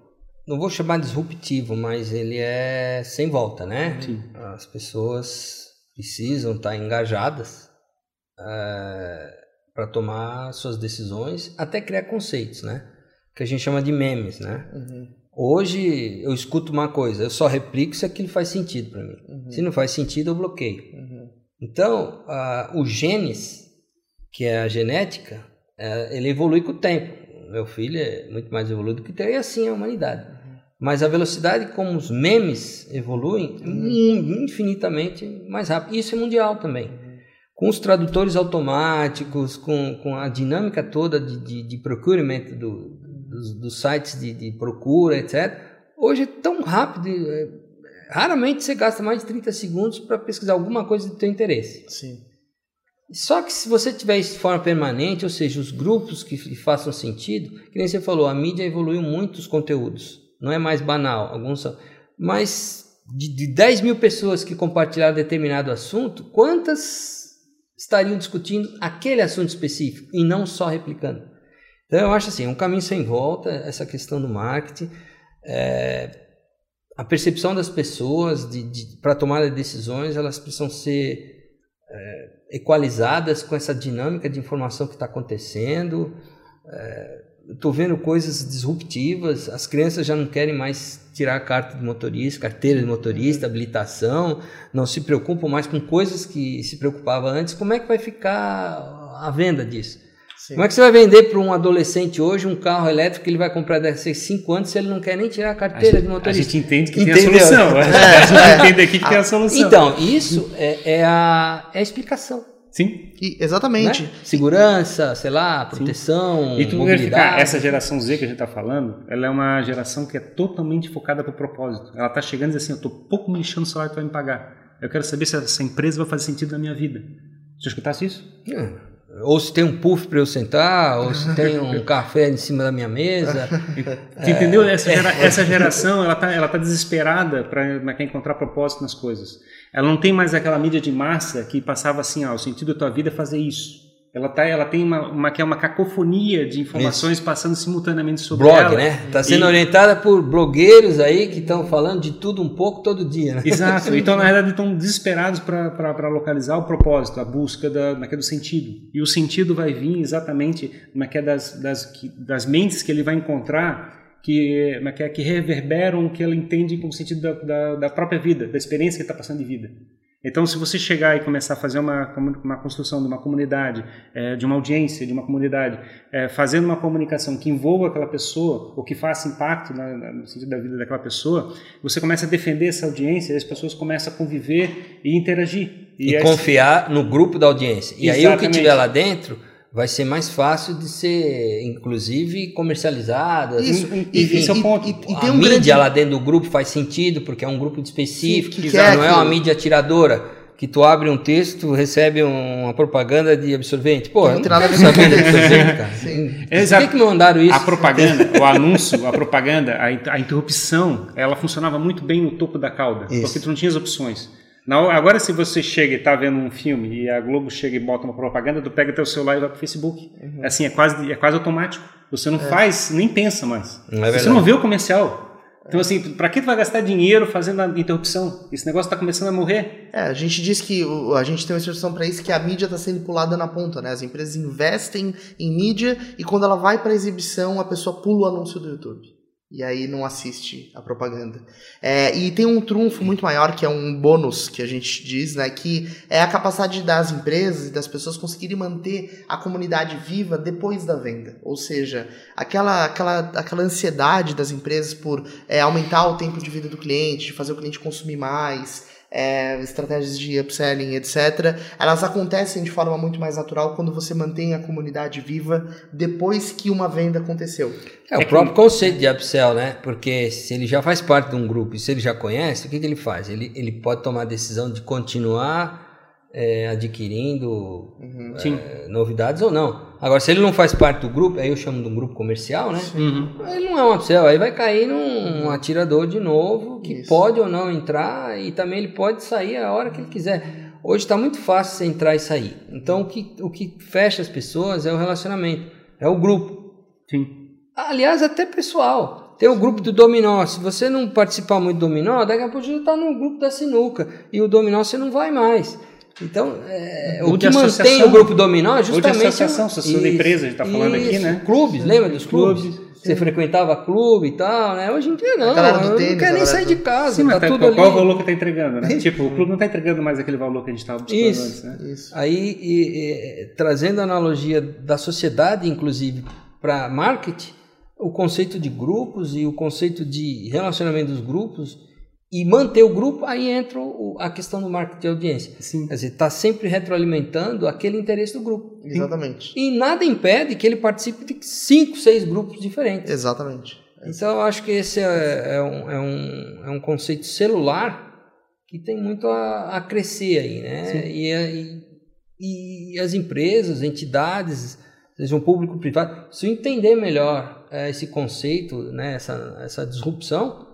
não vou chamar disruptivo, mas ele é sem volta, né? Sim. As pessoas precisam estar engajadas é, para tomar suas decisões, até criar conceitos, né? Que a gente chama de memes, né? Uhum. Hoje eu escuto uma coisa, eu só replico se aquilo faz sentido para mim. Uhum. Se não faz sentido, eu bloqueio. Uhum. Então, uh, o genes, que é a genética, uh, ele evolui com o tempo. Meu filho é muito mais evoluído que eu, e assim é a humanidade. Mas a velocidade como os memes evoluem é infinitamente mais rápido. Isso é mundial também. Com os tradutores automáticos, com, com a dinâmica toda de, de, de procurement do, dos, dos, sites de, de, procura, etc. Hoje é tão rápido. É, raramente você gasta mais de 30 segundos para pesquisar alguma coisa de teu interesse. Sim. Só que se você tiver isso de forma permanente, ou seja, os grupos que façam sentido, que nem você falou, a mídia evoluiu muito os conteúdos não é mais banal, alguns são. Mas de, de 10 mil pessoas que compartilharam determinado assunto, quantas estariam discutindo aquele assunto específico e não só replicando? Então eu acho assim, é um caminho sem volta essa questão do marketing. É, a percepção das pessoas de, de para tomar decisões, elas precisam ser é, equalizadas com essa dinâmica de informação que está acontecendo. É, estou vendo coisas disruptivas. As crianças já não querem mais tirar a carta de motorista, carteira de motorista, habilitação, não se preocupam mais com coisas que se preocupava antes. Como é que vai ficar a venda disso? Sim. Como é que você vai vender para um adolescente hoje um carro elétrico que ele vai comprar daqui a 5 anos se ele não quer nem tirar a carteira a de motorista? A gente entende que Entendeu? tem a solução. É, [LAUGHS] a gente é. entende aqui que tem a solução. Então, isso é, é, a, é a explicação. Sim. E, exatamente. Né? Segurança, sei lá, proteção, Sim. E tu verificar, essa geração Z que a gente está falando, ela é uma geração que é totalmente focada para o propósito. Ela está chegando e diz assim, eu estou pouco me lixando o salário que vai me pagar. Eu quero saber se essa empresa vai fazer sentido na minha vida. Já escutasse isso? É. Ou se tem um puff para eu sentar, ou se tem um [LAUGHS] café em cima da minha mesa. [LAUGHS] é, entendeu? Essa, gera, essa geração ela está ela tá desesperada para encontrar propósito nas coisas. Ela não tem mais aquela mídia de massa que passava assim, ó, o sentido da tua vida é fazer isso. Ela, tá, ela tem uma, uma, que é uma cacofonia de informações Isso. passando simultaneamente sobre Blog, ela. Blog, né? Está sendo e... orientada por blogueiros aí que estão falando de tudo um pouco todo dia, né? Exato. [LAUGHS] Então, na verdade, estão desesperados para localizar o propósito, a busca da, naquele sentido. E o sentido vai vir exatamente naquela das, das, das mentes que ele vai encontrar que, que, que reverberam o que ela entende como sentido da, da, da própria vida, da experiência que está passando de vida. Então, se você chegar e começar a fazer uma, uma construção de uma comunidade, é, de uma audiência, de uma comunidade, é, fazendo uma comunicação que envolva aquela pessoa, ou que faça impacto na, na, no sentido da vida daquela pessoa, você começa a defender essa audiência e as pessoas começam a conviver e interagir. E, e confiar no grupo da audiência. E Exatamente. aí o que tiver lá dentro vai ser mais fácil de ser, inclusive, comercializado. Isso, assim, e, esse é o ponto. E, e, a um mídia grande... lá dentro do grupo faz sentido, porque é um grupo específico, Sim, que que é não é uma mídia tiradora. Que tu abre um texto, recebe uma propaganda de absorvente. Pô, não tem nada a ver de [LAUGHS] absorvente, cara. Sim. Exato. Por que, que me mandaram isso? A propaganda, o anúncio, a propaganda, a, a interrupção, ela funcionava muito bem no topo da cauda, isso. porque tu não tinha as opções. Não, agora, se você chega e está vendo um filme e a Globo chega e bota uma propaganda, tu pega teu celular e vai para o Facebook. Uhum. Assim, é quase, é quase automático. Você não é. faz, nem pensa mais. Não é você não vê o comercial. Então, assim, para que tu vai gastar dinheiro fazendo a interrupção? Esse negócio está começando a morrer. É, a gente diz que a gente tem uma instrução para isso que a mídia está sendo pulada na ponta, né? As empresas investem em mídia e quando ela vai para exibição, a pessoa pula o anúncio do YouTube. E aí não assiste a propaganda. É, e tem um trunfo muito maior, que é um bônus que a gente diz, né? Que é a capacidade das empresas e das pessoas conseguirem manter a comunidade viva depois da venda. Ou seja, aquela, aquela, aquela ansiedade das empresas por é, aumentar o tempo de vida do cliente, de fazer o cliente consumir mais, é, estratégias de upselling, etc., elas acontecem de forma muito mais natural quando você mantém a comunidade viva depois que uma venda aconteceu. É, o próprio conceito de upsell, né? Porque se ele já faz parte de um grupo e se ele já conhece, o que, que ele faz? Ele, ele pode tomar a decisão de continuar é, adquirindo uhum. é, novidades ou não. Agora, se ele não faz parte do grupo, aí eu chamo de um grupo comercial, né? Uhum. Ele não é um upsell, aí vai cair num atirador de novo, que Isso. pode ou não entrar e também ele pode sair a hora que ele quiser. Hoje está muito fácil você entrar e sair. Então, o que, o que fecha as pessoas é o relacionamento, é o grupo. Sim. Aliás, até pessoal. Tem o grupo do dominó. Se você não participar muito do dominó, daqui a pouco você está no grupo da sinuca. E o dominó você não vai mais. Então, é, o que mantém o grupo dominó é justamente... Ou de associação, associação da empresa, a gente está falando isso, aqui, né? Clubes, lembra dos clubes? clubes você frequentava clube e tal, né? Hoje em dia não, eu tênis, não quero nem sair de casa, Sim, tá, tá tudo qual, ali. Qual o valor que está entregando, né? [LAUGHS] tipo, o clube não está entregando mais aquele valor que a gente estava buscando isso, antes, né? Isso. Aí, e, e, trazendo a analogia da sociedade, inclusive, para marketing, o conceito de grupos e o conceito de relacionamento dos grupos e manter o grupo, aí entra a questão do marketing de audiência. Sim. Quer dizer, está sempre retroalimentando aquele interesse do grupo. Exatamente. E, e, nada impede que ele participe de cinco, seis grupos diferentes. Exatamente. Então, eu acho que esse é, é, um, é, um, é um conceito celular que tem muito a, a crescer aí, né? E, e, e, as empresas, entidades, seja um público privado, se entender melhor é, esse conceito, né, essa, essa disrupção,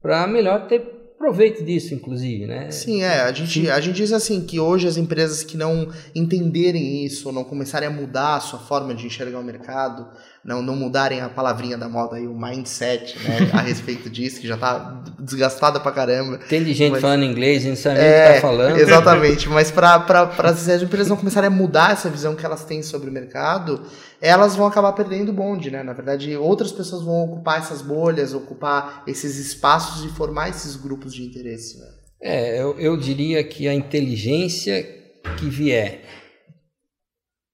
para melhor ter proveito disso, inclusive, né? Sim, é. A gente, a gente diz assim que hoje as empresas que não entenderem isso, não começarem a mudar a sua forma de enxergar o mercado, não, não mudarem a palavrinha da moda aí, o mindset, né, [LAUGHS] a respeito disso, que já tá desgastada pra caramba. Tem de gente mas, falando inglês, a gente sabe é, o que tá falando. Exatamente, [LAUGHS] mas para as empresas não começarem a mudar essa visão que elas têm sobre o mercado, elas vão acabar perdendo o bonde, né? Na verdade, outras pessoas vão ocupar essas bolhas, ocupar esses espaços e formar esses grupos de interesse, né? É, eu, eu diria que a inteligência que vier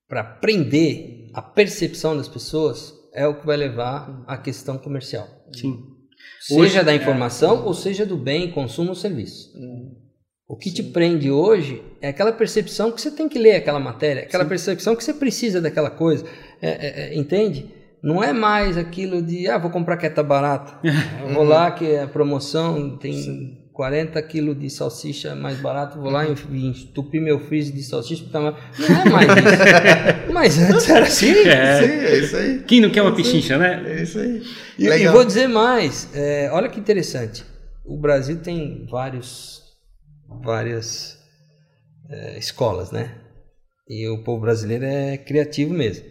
para aprender a percepção das pessoas é o que vai levar à questão comercial. Sim. Seja hoje, da é. informação é... ou seja do bem, consumo ou serviço. Hum. O que Sim. te prende hoje é aquela percepção que você tem que ler aquela matéria, aquela Sim. percepção que você precisa daquela coisa. É, é, é entende? Não é mais aquilo de, ah, vou comprar que tá barata. [LAUGHS] vou lá que a promoção tem Sim. 40 quilos de salsicha mais barato, vou lá e entupir meu freezer de salsicha. Tá mais... [LAUGHS] Não é mais isso. Mas [LAUGHS] antes era assim. É. Sim, é isso aí. Quem não quer uma é pichincha, né? É isso aí. E, e vou dizer mais, é, olha que interessante. O Brasil tem vários, várias é, escolas, né? E o povo brasileiro é criativo mesmo.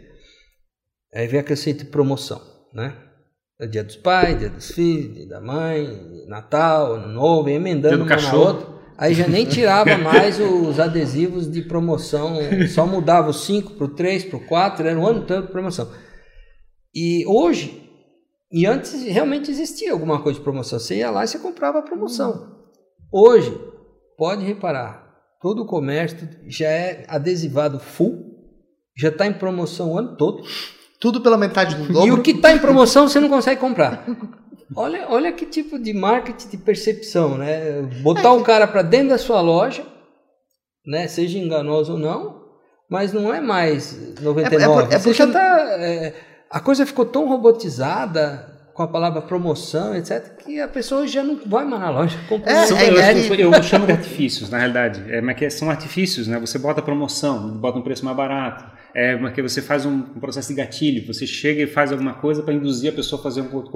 Aí vem a conceito de promoção, né? É dia dos pais, dia dos filhos, dia da mãe, Natal, Ano Novo, emendando um na outra. Aí já nem tirava mais os adesivos de promoção, só mudava o 5 para o 3, para o 4, era o ano todo de promoção. E hoje, e antes realmente existia alguma coisa de promoção, você ia lá e você comprava a promoção. Hoje, pode reparar, todo o comércio já é adesivado full, já está em promoção o ano todo. Tudo pela metade do dobro. [LAUGHS] E o que está em promoção você não consegue comprar. Olha, olha que tipo de marketing de percepção, né? Botar o um cara para dentro da sua loja, né? Seja enganoso ou não, mas não é mais 99. É, é, é porque... tá, é, a coisa ficou tão robotizada com a palavra promoção, etc., que a pessoa já não vai mais na loja. É, é, eu, eu, chamo de artifícios, na realidade. É, mas são artifícios, né? Você bota promoção, bota um preço mais barato é porque você faz um, processo de gatilho, você chega e faz alguma coisa para induzir a pessoa a fazer um outro,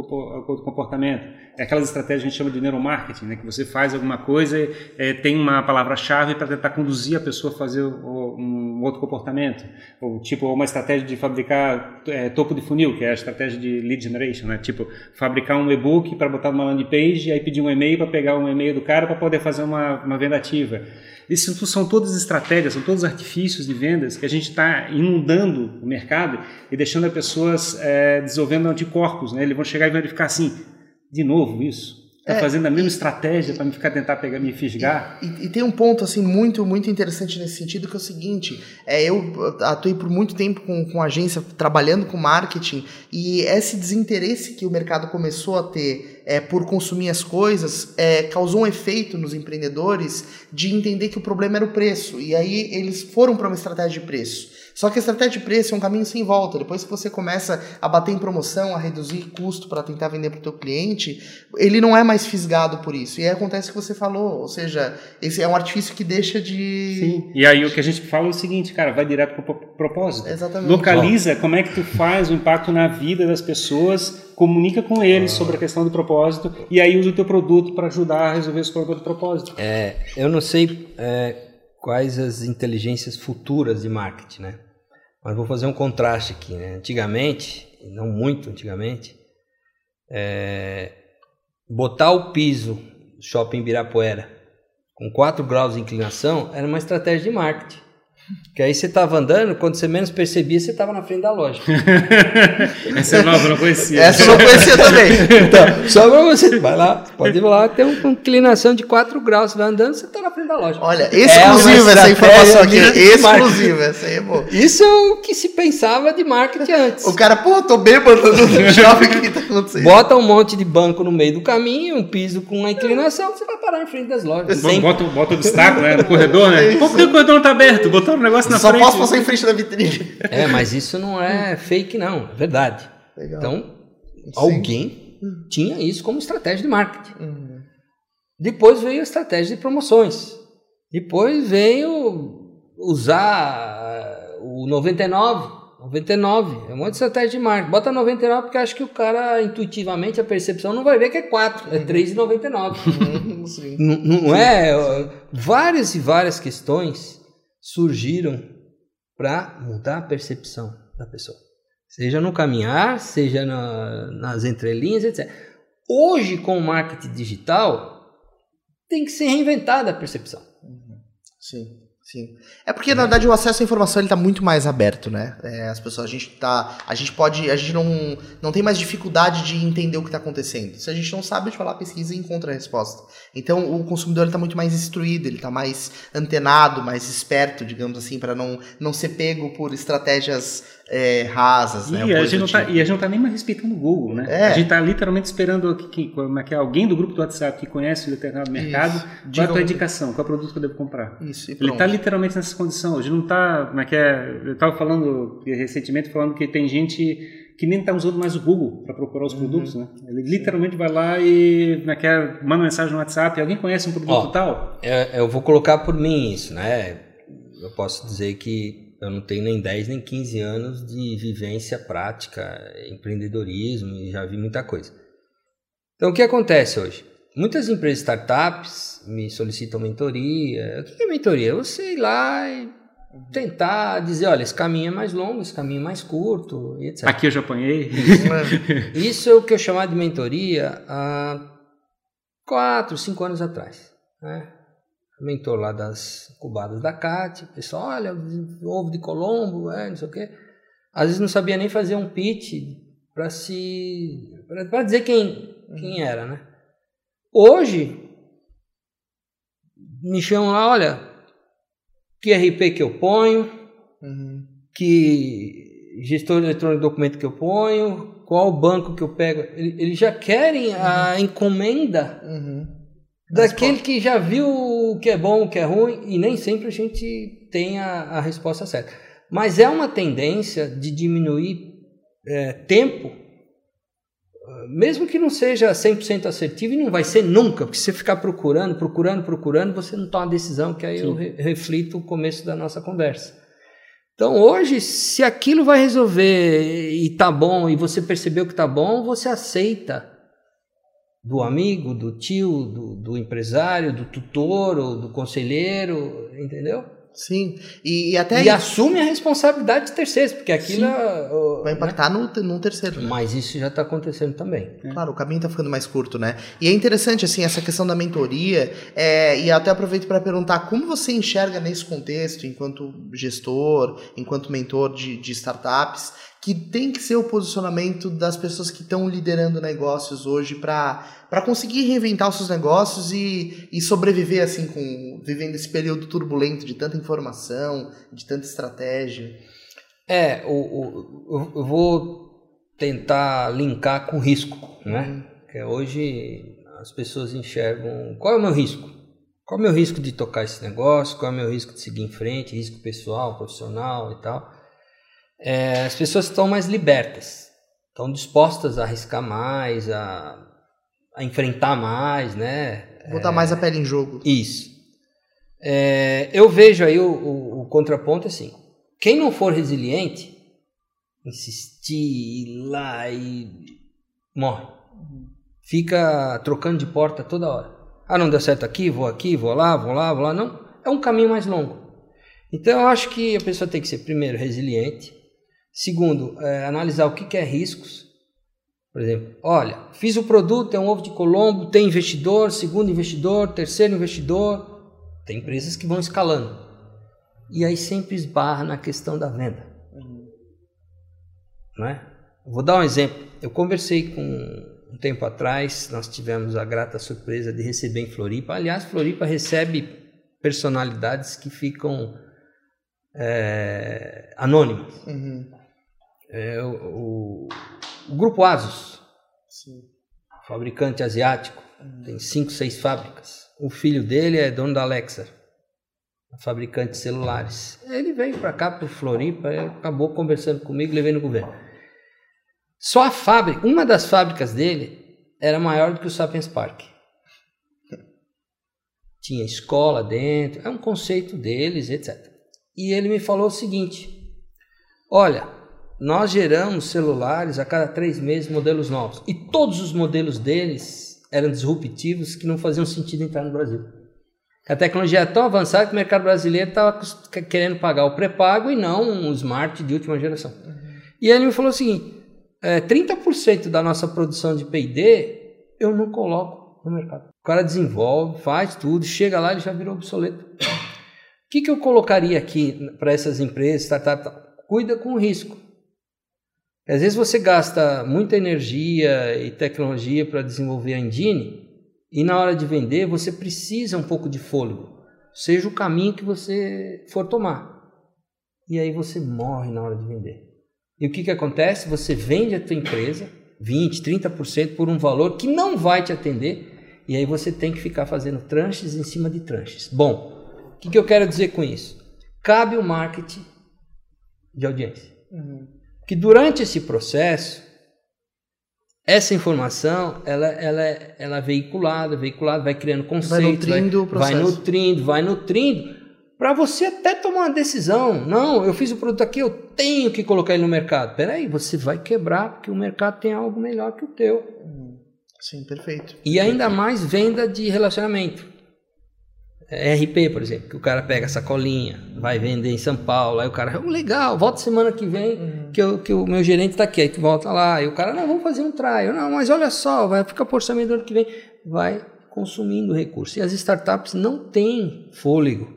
comportamento. É aquelas estratégias que a gente chama de neuromarketing, né? que você faz alguma coisa, é, tem uma palavra-chave para tentar conduzir a pessoa a fazer um outro comportamento. Ou, tipo, uma estratégia de fabricar é, topo de funil, que é a estratégia de lead generation, né? Tipo, fabricar um e-book para botar numa landing page e aí pedir um e-mail para pegar um e-mail do cara para poder fazer uma, uma venda ativa. Isso são todas estratégias, são todos artifícios de vendas que a gente está inundando o mercado e deixando as pessoas é, desenvolvendo anticorpos. Né? Eles vão chegar e verificar assim, de novo isso. Tá é, fazendo a mesma e, estratégia para me ficar tentar pegar me fisgar. E, e, tem um ponto assim muito muito interessante nesse sentido que é o seguinte: é eu atuei por muito tempo com, com agência trabalhando com marketing e esse desinteresse que o mercado começou a ter é, por consumir as coisas é, causou um efeito nos empreendedores de entender que o problema era o preço e aí eles foram para uma estratégia de preço. Só que a estratégia de preço é um caminho sem volta. Depois que você começa a bater em promoção, a reduzir custo para tentar vender para o teu cliente, ele não é mais fisgado por isso. E aí acontece o que você falou, ou seja, esse é um artifício que deixa de... Sim, e aí o que a gente fala é o seguinte, cara, vai direto para o propósito. Exatamente. Localiza como é que tu faz o impacto na vida das pessoas, comunica com eles sobre a questão do propósito e aí usa o teu produto para ajudar a resolver esse problema do propósito. É, eu não sei é, quais as inteligências futuras de marketing, né? Mas vou fazer um contraste aqui. Né? Antigamente, não muito antigamente, é, botar o piso shopping Ibirapuera com 4 graus de inclinação era uma estratégia de marketing. Que aí você estava andando, quando você menos percebia, você estava na frente da loja. [LAUGHS] Essa é nova, eu não conhecia. Essa eu não conhecia também. Então, só para você, vai lá, pode ir lá, tem uma inclinação de 4 graus, você vai andando, você está na frente da loja. Olha, exclusiva é essa informação aqui. Exclusiva, essa aí é boa. Isso é o que se pensava de marketing antes. O cara, pô, tô bêbado no [LAUGHS] shopping, o que está acontecendo? Bota um monte de banco no meio do caminho, um piso com uma inclinação, você vai parar em frente das lojas. Bota, bota o destaque né, no corredor, né? Por que o corredor não está aberto? Botou um negócio na Só frente. Só posso passar em frente da vitrine. É, mas isso não é fake, não. É verdade. Legal. Então, Sim. alguém tinha isso como estratégia de marketing. Uhum. Depois veio a estratégia de promoções. Depois veio usar o 99. 99, é uma estratégia de marketing. Bota 99 porque acho que o cara, intuitivamente, a percepção não vai ver que é 4, é 3,99. Uhum. [LAUGHS] não, não é? Várias e várias questões surgiram para mudar a percepção da pessoa. Seja no caminhar, seja na, nas entrelinhas, etc. Hoje, com o marketing digital, tem que ser reinventada a percepção. Sim. Sim. É porque, na verdade, o acesso à informação ele tá muito mais aberto, né? É, as pessoas, a gente tá. A gente pode. A gente não, não tem mais dificuldade de entender o que está acontecendo. Se a gente não sabe, a gente vai lá, pesquisa e encontra a resposta. Então o consumidor está muito mais instruído, ele está mais antenado, mais esperto, digamos assim, para não, não ser pego por estratégias é, rasas, né? E a, gente não tá, tipo. e a gente não tá nem mais respeitando o Google, né? É. A gente está literalmente esperando que, que, que, alguém do grupo do WhatsApp que conhece o determinado mercado Isso. qual é a tua indicação, qual é o produto que eu devo comprar. Isso, Ele está literalmente nessa condição. Hoje não está, como é que é? Eu estava falando recentemente falando que tem gente que nem está usando mais o Google para procurar os uhum. produtos, né? Ele literalmente vai lá e como é é, manda mensagem no WhatsApp, alguém conhece um produto Ó, tal? É, eu vou colocar por mim isso, né? Eu posso dizer que eu não tenho nem 10 nem 15 anos de vivência prática, empreendedorismo e já vi muita coisa. Então, o que acontece hoje? Muitas empresas startups me solicitam mentoria. O que é mentoria? Você ir lá e tentar dizer, olha, esse caminho é mais longo, esse caminho é mais curto, etc. Aqui eu já apanhei. Isso é o que eu chamava de mentoria há quatro, cinco anos atrás. Né? Mentor lá das cubadas da CAT, o pessoal, olha, ovo de Colombo, é, não sei o quê. Às vezes não sabia nem fazer um pitch para se para dizer quem quem era, né? Hoje me chamam lá, olha, que RP que eu ponho, uhum. que gestor eletrônico de documento que eu ponho, qual banco que eu pego. Eles já querem a uhum. encomenda uhum daquele que já viu o que é bom, o que é ruim, e nem sempre a gente tem a, a resposta certa. Mas é uma tendência de diminuir é, tempo, mesmo que não seja 100% assertivo, e não vai ser nunca, porque se você ficar procurando, procurando, procurando, você não toma uma decisão, que aí Sim. eu re reflito o começo da nossa conversa. Então hoje, se aquilo vai resolver e tá bom, e você percebeu que tá bom, você aceita do amigo, do tio, do, do empresário, do tutor ou do conselheiro, entendeu? Sim, e, e até e assume a responsabilidade de terceiros, porque aquilo é, vai impactar né? no, no terceiro. Né? Mas isso já está acontecendo também. É. Claro, o caminho está ficando mais curto, né? E é interessante assim essa questão da mentoria é, e até aproveito para perguntar como você enxerga nesse contexto, enquanto gestor, enquanto mentor de, de startups, que tem que ser o posicionamento das pessoas que estão liderando negócios hoje para conseguir reinventar os seus negócios e, e sobreviver assim com vivendo esse período turbulento de tanta informação, de tanta estratégia. É, o, o, eu vou tentar linkar com risco, né? Uhum. Que hoje as pessoas enxergam qual é o meu risco? Qual é o meu risco de tocar esse negócio? Qual é o meu risco de seguir em frente? Risco pessoal, profissional e tal é, as pessoas estão mais libertas, estão dispostas a arriscar mais, a, a enfrentar mais, né? Botar é, mais a pele em jogo. Isso. É, eu vejo aí o, o, o, contraponto assim: quem não for resiliente, insistir, ir lá e morre. Fica trocando de porta toda hora. Ah, não deu certo aqui, vou aqui, vou lá, vou lá, vou lá. Não, é um caminho mais longo. Então eu acho que a pessoa tem que ser primeiro resiliente, Segundo, é, analisar o que, que é riscos. Por exemplo, olha, fiz o produto, é um ovo de Colombo, tem investidor, segundo investidor, terceiro investidor. Tem empresas que vão escalando. E aí sempre esbarra na questão da venda. Uhum. Não é? Vou dar um exemplo. Eu conversei com um tempo atrás, nós tivemos a grata surpresa de receber em Floripa. Aliás, Floripa recebe personalidades que ficam é, anônimas. Uhum é, o, o, Grupo Asus, Sim. fabricante asiático, uhum. tem cinco, seis fábricas. O filho dele é dono da Alexa, fabricante de celulares. Ele veio para cá, para Floripa, acabou conversando comigo, levei no governo. Só a fábrica, uma das fábricas dele era maior do que o Sapiens Park. Tinha escola dentro, é um conceito deles, etc. E ele me falou o seguinte: Olha, nós geramos celulares a cada três meses modelos novos. E todos os modelos deles eram disruptivos que não faziam sentido entrar no Brasil. A tecnologia é tão avançada que o mercado brasileiro estava querendo pagar o pré-pago e não um smart de última geração. Uhum. E ele me falou o seguinte: é, 30% da nossa produção de PD eu não coloco no mercado. O cara desenvolve, faz tudo, chega lá e já virou obsoleto. O que, que eu colocaria aqui para essas empresas, startup? Cuida com o risco. Às vezes você gasta muita energia e tecnologia para desenvolver a engine e na hora de vender você precisa um pouco de fôlego, seja o caminho que você for tomar. E aí você morre na hora de vender. E o que, que acontece? Você vende a tua empresa 20, 30% por um valor que não vai te atender e aí você tem que ficar fazendo tranches em cima de tranches. Bom, o que, que eu quero dizer com isso? Cabe o marketing de audiência. Uhum que durante esse processo, essa informação ela, ela, ela é veiculada, veiculada, vai criando conceitos, vai nutrindo, vai, vai nutrindo, vai nutrindo, para você até tomar uma decisão. Não, eu fiz o produto aqui, eu tenho que colocar ele no mercado. Peraí, você vai quebrar porque o mercado tem algo melhor que o teu. Sim, perfeito. E ainda mais venda de relacionamento. RP, por exemplo, que o cara pega a sacolinha, vai vender em São Paulo, aí o cara, oh, legal, volta semana que vem, uhum. que, eu, que o meu gerente está aqui, aí que volta lá, e o cara, não, vamos fazer um trial, não, mas olha só, vai ficar por orçamento do ano que vem, vai consumindo recurso. E as startups não têm fôlego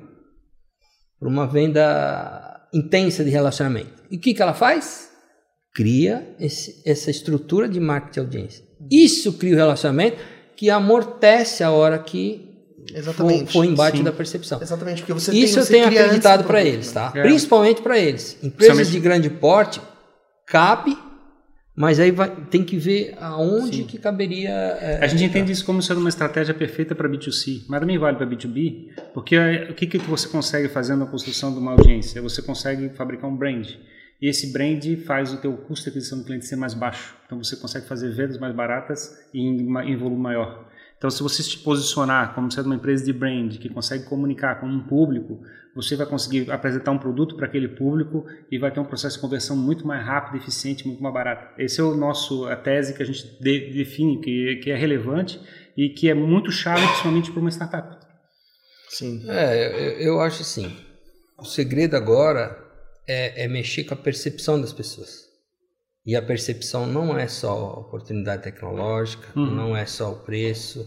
para uma venda intensa de relacionamento. E o que, que ela faz? Cria esse, essa estrutura de marketing de audiência. Isso cria o relacionamento que amortece a hora que Exatamente. Foi, embate Sim. da percepção. Exatamente, porque você Isso tem, você eu tenho acreditado para eles, tá? É. Principalmente para eles. Empresas de grande porte, cabe, mas aí vai, tem que ver aonde Sim. que caberia. É, a gente entende isso como sendo uma estratégia perfeita para B2C, mas também vale para B2B, porque o que, que você consegue fazer na construção de uma audiência? Você consegue fabricar um brand. E esse brand faz o teu custo de aquisição do cliente ser mais baixo. Então você consegue fazer vendas mais baratas e em, em volume maior. Então, se você se posicionar como sendo uma empresa de brand que consegue comunicar com um público, você vai conseguir apresentar um produto para aquele público e vai ter um processo de conversão muito mais rápido, eficiente, muito mais barato. Esse é o nosso a tese que a gente de, define que, que é relevante e que é muito chave, principalmente para uma startup. Sim. É, eu, eu acho assim. o segredo agora é, é mexer com a percepção das pessoas. E a percepção não é só a oportunidade tecnológica, uhum. não é só o preço,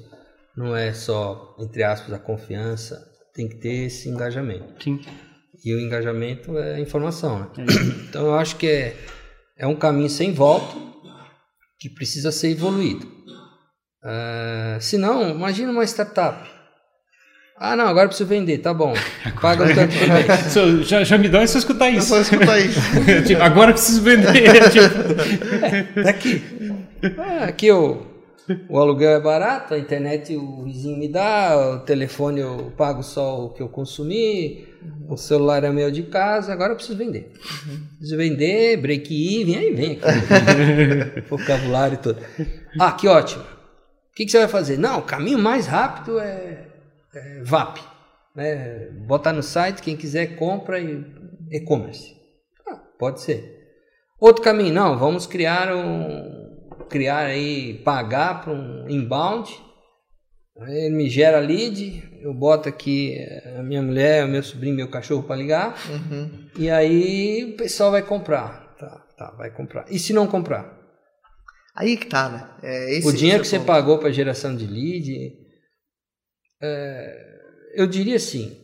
não é só, entre aspas, a confiança, tem que ter esse engajamento. Sim. E o engajamento é a informação. Né? É [COUGHS] então eu acho que é, é um caminho sem volta que precisa ser evoluído. Uh, se não, imagina uma startup. Ah, não, agora eu preciso vender, tá bom. [LAUGHS] Paga um tanto por mês. já, já me dói se eu escutar isso. Só escutar isso. [LAUGHS] tipo, agora eu preciso vender. [LAUGHS] tipo... é, daqui. Ah, aqui o, o aluguel é barato, a internet o vizinho me dá, o telefone eu pago só o que eu consumi, o celular é meu de casa, agora eu preciso vender. Preciso vender, break-even, aí vem aqui. vocabulário todo. Ah, que ótimo. O que, que você vai fazer? Não, o caminho mais rápido é é, VAP. Né? Botar no site, quem quiser compra e e-commerce. Ah, pode ser. Outro caminho, não, vamos criar um criar aí, pagar para um inbound. Ele me gera lead, eu boto aqui a minha mulher, o meu sobrinho, meu cachorro para ligar. Uhum. E aí o pessoal vai comprar. Tá, tá, vai comprar. E se não comprar? Aí que tá, né? É, esse, o dinheiro que é você pagou para geração de lead, é, eu diria assim,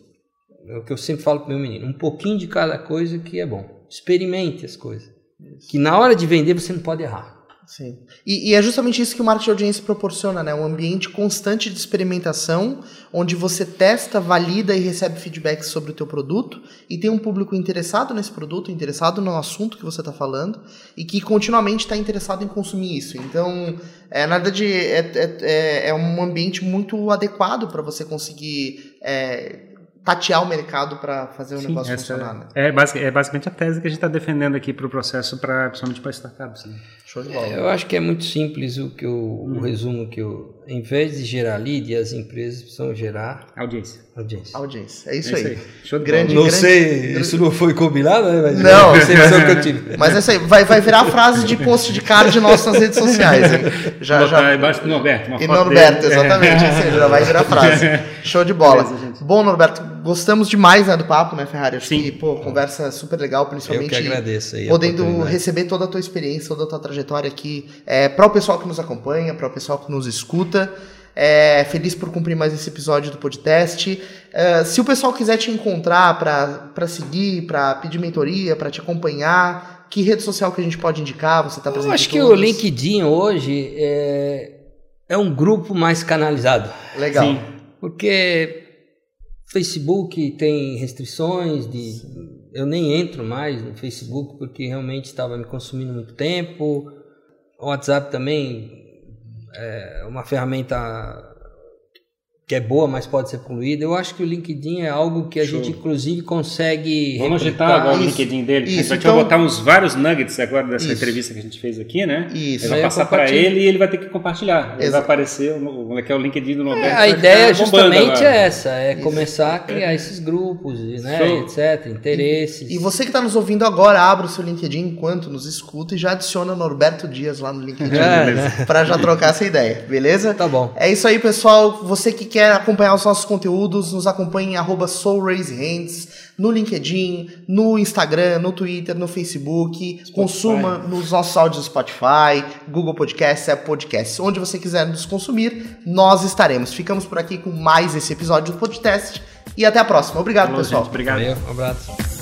é o que eu sempre falo para meu menino, um pouquinho de cada coisa que é bom. Experimente as coisas. Isso. Que na hora de vender você não pode errar. Sim. E, e, é justamente isso que o marketing de audiência proporciona, né? Um ambiente constante de experimentação, onde você testa, valida e recebe feedback sobre o teu produto e tem um público interessado nesse produto, interessado no assunto que você está falando e que continuamente está interessado em consumir isso. Então, é, na verdade, é, é, é, é um ambiente muito adequado para você conseguir é, tatear o mercado para fazer o Sim, negócio funcionar. Né? É, basic, é basicamente a tese que a gente está defendendo aqui para o processo, pra, principalmente para startups. Né? Show de bola. É, eu acho que é muito simples o, que eu, hum. o uhum. resumo que eu, em vez de gerar lead, as empresas precisam gerar audiência. Audiência. Audiência. É isso é aí. Isso aí. Show de grande, não grande, sei, grande... isso não foi combinado, né? Mas não, é que eu tive. [LAUGHS] Mas é isso aí. Vai, vai virar frase de post de card nosso nas redes sociais. Hein? Já, já... embaixo do Norberto. e Norberto, dele. exatamente. É. já vai virar [LAUGHS] frase. Show de bola. Beleza, Bom, Norberto, gostamos demais né, do papo, né, Ferrari? Acho Sim. que, pô, conversa super legal, principalmente. Eu que agradeço aí. Podendo receber toda a tua experiência, toda a tua trajetória aqui, é, para o pessoal que nos acompanha, para o pessoal que nos escuta. É, feliz por cumprir mais esse episódio do podcast. É, se o pessoal quiser te encontrar para seguir, para pedir mentoria, para te acompanhar, que rede social que a gente pode indicar? Você está presente? Eu acho que o LinkedIn hoje é, é um grupo mais canalizado. Legal. Sim. Porque Facebook tem restrições de eu nem entro mais no Facebook porque realmente estava me consumindo muito tempo. O WhatsApp também é uma ferramenta que é boa, mas pode ser poluída. Eu acho que o LinkedIn é algo que a Show. gente, inclusive, consegue. Vamos agitar agora isso, o LinkedIn dele. Isso, a gente então... vai botar uns vários nuggets agora dessa isso. entrevista que a gente fez aqui, né? Isso. Ele vai passar para ele e ele vai ter que compartilhar. Ele vai aparecer, o que é o LinkedIn do Norberto. É, a ideia justamente é essa: é isso. começar a criar esses grupos, né, etc., interesses. E, e você que está nos ouvindo agora, abra o seu LinkedIn enquanto nos escuta e já adiciona Norberto Dias lá no LinkedIn [LAUGHS] é, né? para já trocar essa ideia, beleza? Tá bom. É isso aí, pessoal. Você que quer quer acompanhar os nossos conteúdos, nos acompanhe em SoulRaiseHands, no LinkedIn, no Instagram, no Twitter, no Facebook. Spotify. Consuma nos nossos áudios Spotify, Google Podcasts, Apple Podcasts. Onde você quiser nos consumir, nós estaremos. Ficamos por aqui com mais esse episódio do podcast e até a próxima. Obrigado, Falou, pessoal. Gente, obrigado. Valeu, um abraço.